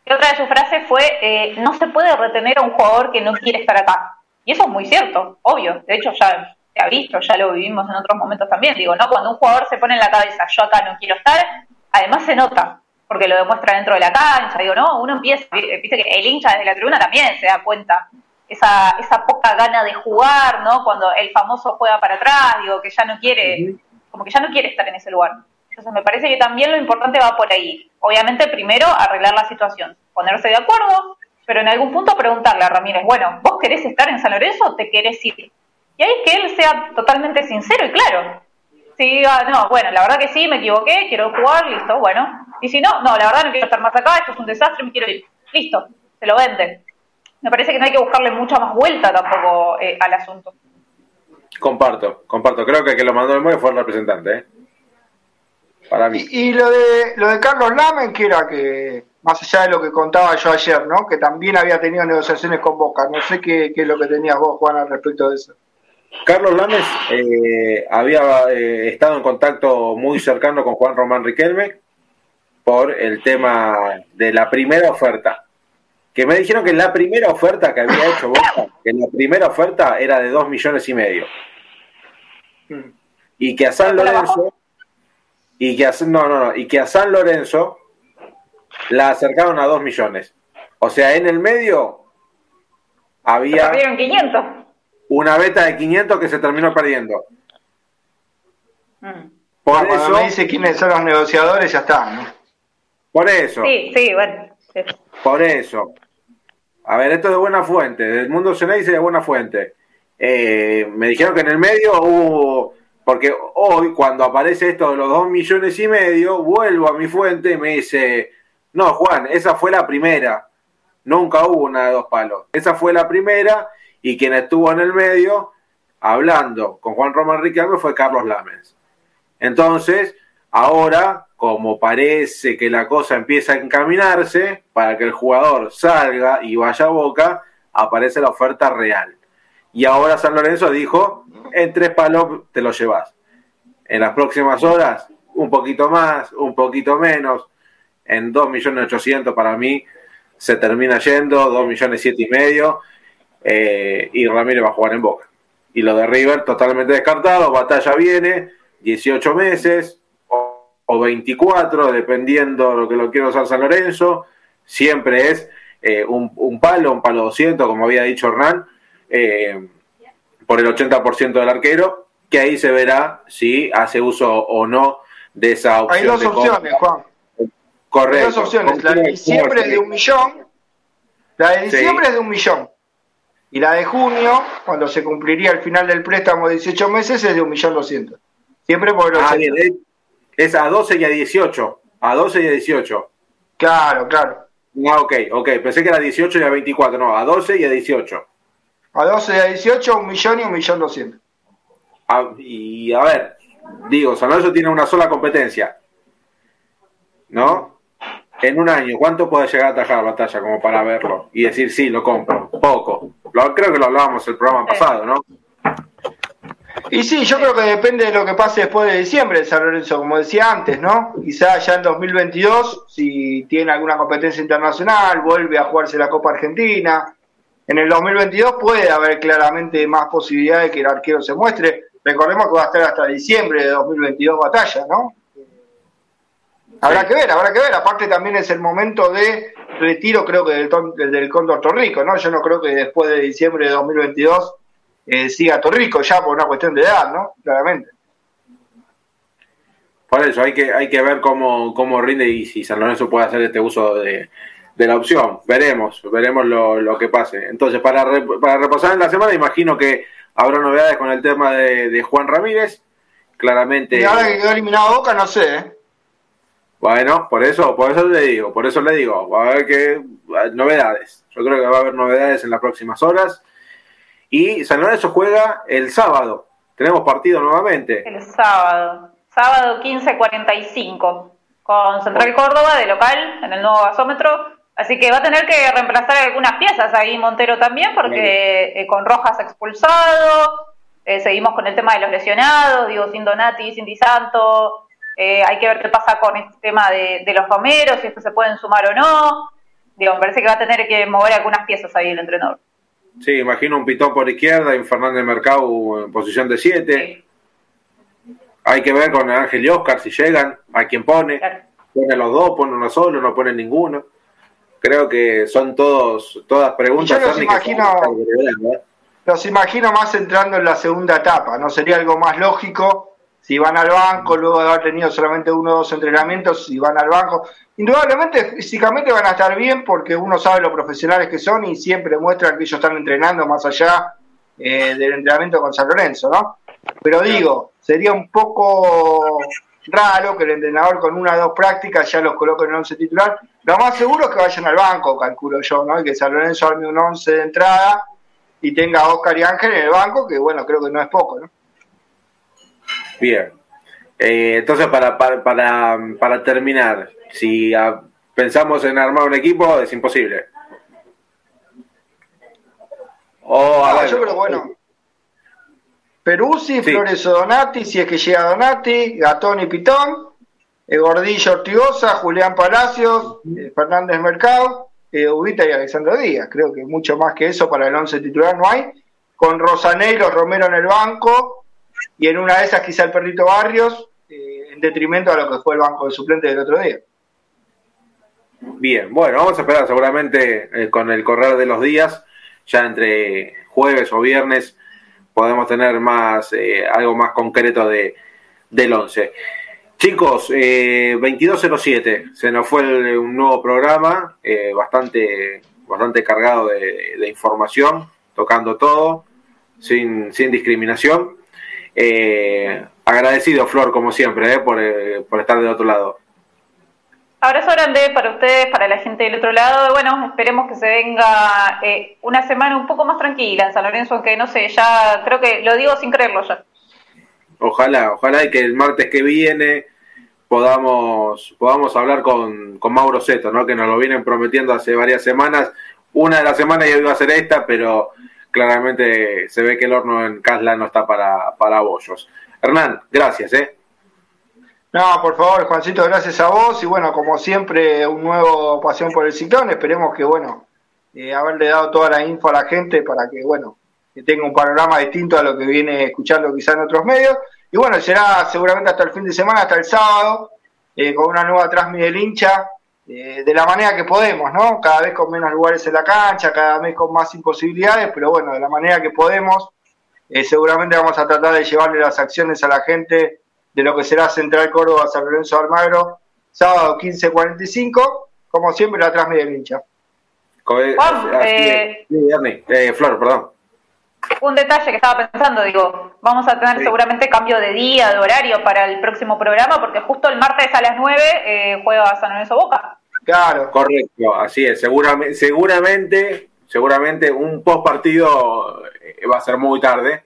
que otra de sus frases fue, eh, no se puede retener a un jugador que no quiere estar acá. Y eso es muy cierto, obvio. De hecho, ya se ha visto, ya lo vivimos en otros momentos también. Digo, ¿no? Cuando un jugador se pone en la cabeza, yo acá no quiero estar, además se nota, porque lo demuestra dentro de la cancha. Digo, ¿no? Uno empieza, viste que el hincha desde la tribuna también se da cuenta esa, esa poca gana de jugar, ¿no? Cuando el famoso juega para atrás, digo, que ya no quiere, como que ya no quiere estar en ese lugar. Entonces me parece que también lo importante va por ahí. Obviamente primero arreglar la situación, ponerse de acuerdo, pero en algún punto preguntarle a Ramírez, bueno, ¿vos querés estar en San Lorenzo o te querés ir? Y ahí que él sea totalmente sincero y claro. Si diga, no, bueno, la verdad que sí, me equivoqué, quiero jugar, listo, bueno. Y si no, no, la verdad no quiero estar más acá, esto es un desastre, me quiero ir. Listo, se lo vende me parece que no hay que buscarle mucha más vuelta tampoco eh, al asunto. Comparto, comparto. Creo que el que lo mandó el muelle fue el representante, ¿eh? Para mí. Y, lo de lo de Carlos Lamen, que era que, más allá de lo que contaba yo ayer, ¿no? Que también había tenido negociaciones con Boca. No sé qué, qué es lo que tenías vos, Juan, al respecto de eso. Carlos Lames eh, había eh, estado en contacto muy cercano con Juan Román Riquelme por el tema de la primera oferta que me dijeron que la primera oferta que había hecho Boca, que la primera oferta era de dos millones y medio. Y que a San Lorenzo, y que a, no, no, no, y que a San Lorenzo la acercaron a dos millones. O sea, en el medio había 500. una beta de 500 que se terminó perdiendo. Mm. Por ah, eso, me dice quiénes son los negociadores, ya está, ¿no? Por eso. Sí, sí, bueno. Por eso. A ver, esto de buena fuente, del mundo se dice de buena fuente. Eh, me dijeron que en el medio hubo, porque hoy cuando aparece esto de los dos millones y medio, vuelvo a mi fuente y me dice, no, Juan, esa fue la primera. Nunca hubo una de dos palos. Esa fue la primera y quien estuvo en el medio hablando con Juan Román Riquelme fue Carlos Lamens. Entonces, ahora como parece que la cosa empieza a encaminarse para que el jugador salga y vaya a Boca, aparece la oferta real. Y ahora San Lorenzo dijo, en tres palos te lo llevas. En las próximas horas, un poquito más, un poquito menos. En 2 millones 800 para mí se termina yendo, 2 millones siete y medio. Eh, y Ramírez va a jugar en Boca. Y lo de River totalmente descartado, batalla viene, 18 meses, o 24, dependiendo lo que lo quiero usar San Lorenzo. Siempre es eh, un, palo, un palo 200, como había dicho Hernán, eh, por el 80% del arquero, que ahí se verá si hace uso o no de esa opción. Hay dos opciones, Juan. Correcto. Hay dos opciones. La de diciembre es de un millón. La de diciembre es de un millón. Y la de junio, cuando se cumpliría el final del préstamo de 18 meses, es de un millón doscientos. Siempre por el ah, es a 12 y a 18. A 12 y a 18. Claro, claro. Ah, ok, ok. Pensé que era 18 y a 24. No, a 12 y a 18. A 12 y a 18, un millón y un millón doscientos. Ah, y a ver, digo, San Lorenzo tiene una sola competencia. ¿No? En un año, ¿cuánto puede llegar a atajar batalla como para verlo? Y decir, sí, lo compro. Poco. Lo, creo que lo hablábamos el programa pasado, ¿no? Y sí, yo creo que depende de lo que pase después de diciembre de San Lorenzo, como decía antes, ¿no? Quizá ya en 2022, si tiene alguna competencia internacional, vuelve a jugarse la Copa Argentina. En el 2022 puede haber claramente más posibilidades de que el arquero se muestre. Recordemos que va a estar hasta diciembre de 2022 batalla, ¿no? Habrá que ver, habrá que ver. Aparte también es el momento de retiro, creo que del, del Cóndor Torrico, ¿no? Yo no creo que después de diciembre de 2022 eh, siga Torrico ya por una cuestión de edad, ¿no? Claramente. Por eso hay que, hay que ver cómo, cómo rinde y si San Lorenzo puede hacer este uso de, la opción. Veremos, veremos lo, que pase. Entonces, para, para repasar en la semana, imagino que habrá novedades con el tema de, Juan Ramírez. Claramente. Y ahora que quedó eliminado Boca, no sé. ¿eh? Bueno, por eso, por eso le digo, por eso le digo, va a haber que novedades. Yo creo que va a haber novedades en las próximas horas. Y San Lorenzo juega el sábado. Tenemos partido nuevamente. El sábado. Sábado 15.45. Con Central Córdoba de local en el nuevo gasómetro. Así que va a tener que reemplazar algunas piezas ahí Montero también, porque eh, con Rojas expulsado, eh, seguimos con el tema de los lesionados, digo, sin Donati, sin Di Santo, eh, hay que ver qué pasa con este tema de, los romeros, si estos se pueden sumar o no. Digo, me parece que va a tener que mover algunas piezas ahí el entrenador. Sí, imagino un pitón por izquierda y un Fernández Mercado en posición de 7. Hay que ver con Ángel y Oscar si llegan, a quién pone. Pone los dos, pone uno solo, no pone ninguno. Creo que son todos todas preguntas. yo los imagino, ¿eh? los imagino más entrando en la segunda etapa. ¿No sería algo más lógico si van al banco, luego de haber tenido solamente uno o dos entrenamientos, si van al banco. Indudablemente físicamente van a estar bien porque uno sabe lo profesionales que son y siempre muestran que ellos están entrenando más allá eh, del entrenamiento con San Lorenzo, ¿no? Pero digo, sería un poco raro que el entrenador con una o dos prácticas ya los coloque en el once titular. Lo más seguro es que vayan al banco, calculo yo, ¿no? Y que San Lorenzo arme un once de entrada y tenga a Oscar y Ángel en el banco, que bueno, creo que no es poco, ¿no? Bien. Eh, entonces, para, para, para, terminar, si pensamos en armar un equipo, es imposible. Oh, yo creo, bueno, Peruzzi, Flores Donati, si es que llega Donati, Gatón y Pitón, eh, Gordillo Ortigosa, Julián Palacios, eh, Fernández Mercado, eh, Ubita y Alexandro Díaz. Creo que mucho más que eso para el once titular no hay. Con Rosanero, Romero en el banco, y en una de esas quizá el perrito Barrios, eh, en detrimento a lo que fue el banco de suplentes del otro día. Bien, bueno, vamos a esperar seguramente eh, con el correr de los días, ya entre jueves o viernes podemos tener más eh, algo más concreto de, del 11. Chicos, 2207, se nos fue un nuevo programa, bastante, bastante cargado de, de, información, tocando todo, sin, sin discriminación. Eh, agradecido, Flor, como siempre, eh, por, eh, por, estar del otro lado. Abrazo grande para ustedes, para la gente del otro lado. Bueno, esperemos que se venga eh, una semana un poco más tranquila en San Lorenzo, aunque no sé, ya creo que lo digo sin creerlo ya. Ojalá, ojalá y que el martes que viene podamos, podamos hablar con, con Mauro Seto, ¿no? que nos lo vienen prometiendo hace varias semanas. Una de las semanas ya iba a ser esta, pero claramente se ve que el horno en Casla no está para, para bollos. Hernán, gracias, ¿eh? No, por favor, Juancito, gracias a vos. Y bueno, como siempre, un nuevo Pasión por el Ciclón. Esperemos que, bueno, eh, haberle dado toda la info a la gente para que, bueno, que tenga un panorama distinto a lo que viene escuchando quizá en otros medios. Y bueno, será seguramente hasta el fin de semana, hasta el sábado, eh, con una nueva transmisión del hincha, eh, de la manera que podemos, ¿no? Cada vez con menos lugares en la cancha, cada vez con más imposibilidades, pero bueno, de la manera que podemos, eh, seguramente vamos a tratar de llevarle las acciones a la gente de lo que será Central Córdoba San Lorenzo Almagro, sábado 15.45, como siempre la transmite el hincha. Eh, Flor, perdón un detalle que estaba pensando, digo, vamos a tener seguramente cambio de día, de horario para el próximo programa, porque justo el martes a las 9 eh, juega San Lorenzo Boca. Claro. Correcto, así es. Seguramente, seguramente, seguramente un post partido eh, va a ser muy tarde,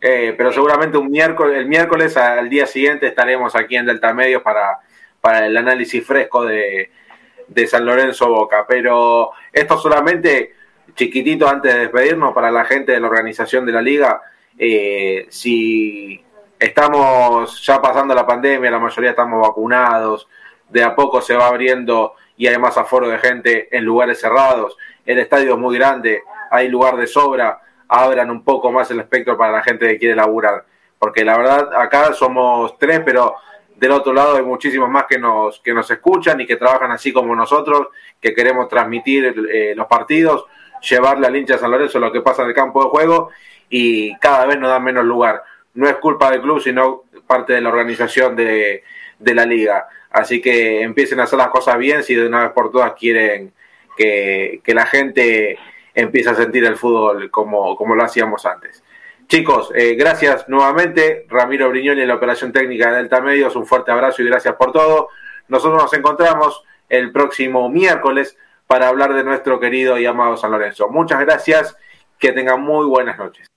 eh, pero seguramente un miércoles, el miércoles al día siguiente estaremos aquí en Delta Medios para, para el análisis fresco de, de San Lorenzo Boca. Pero esto solamente chiquitito antes de despedirnos para la gente de la organización de la liga. Eh, si estamos ya pasando la pandemia, la mayoría estamos vacunados, de a poco se va abriendo y hay más aforo de gente en lugares cerrados, el estadio es muy grande, hay lugar de sobra, abran un poco más el espectro para la gente que quiere laburar, porque la verdad acá somos tres, pero del otro lado hay muchísimos más que nos, que nos escuchan y que trabajan así como nosotros, que queremos transmitir eh, los partidos llevarle al hincha de San Lorenzo lo que pasa en el campo de juego y cada vez nos da menos lugar. No es culpa del club, sino parte de la organización de, la liga. Así que empiecen a hacer las cosas bien si de una vez por todas quieren que, la gente empiece a sentir el fútbol como, como lo hacíamos antes. Chicos, eh, gracias nuevamente. Ramiro Briñoni en la operación técnica de Delta Medios, un fuerte abrazo y gracias por todo. Nosotros nos encontramos el próximo miércoles para hablar de nuestro querido y amado San Lorenzo. Muchas gracias, que tengan muy buenas noches.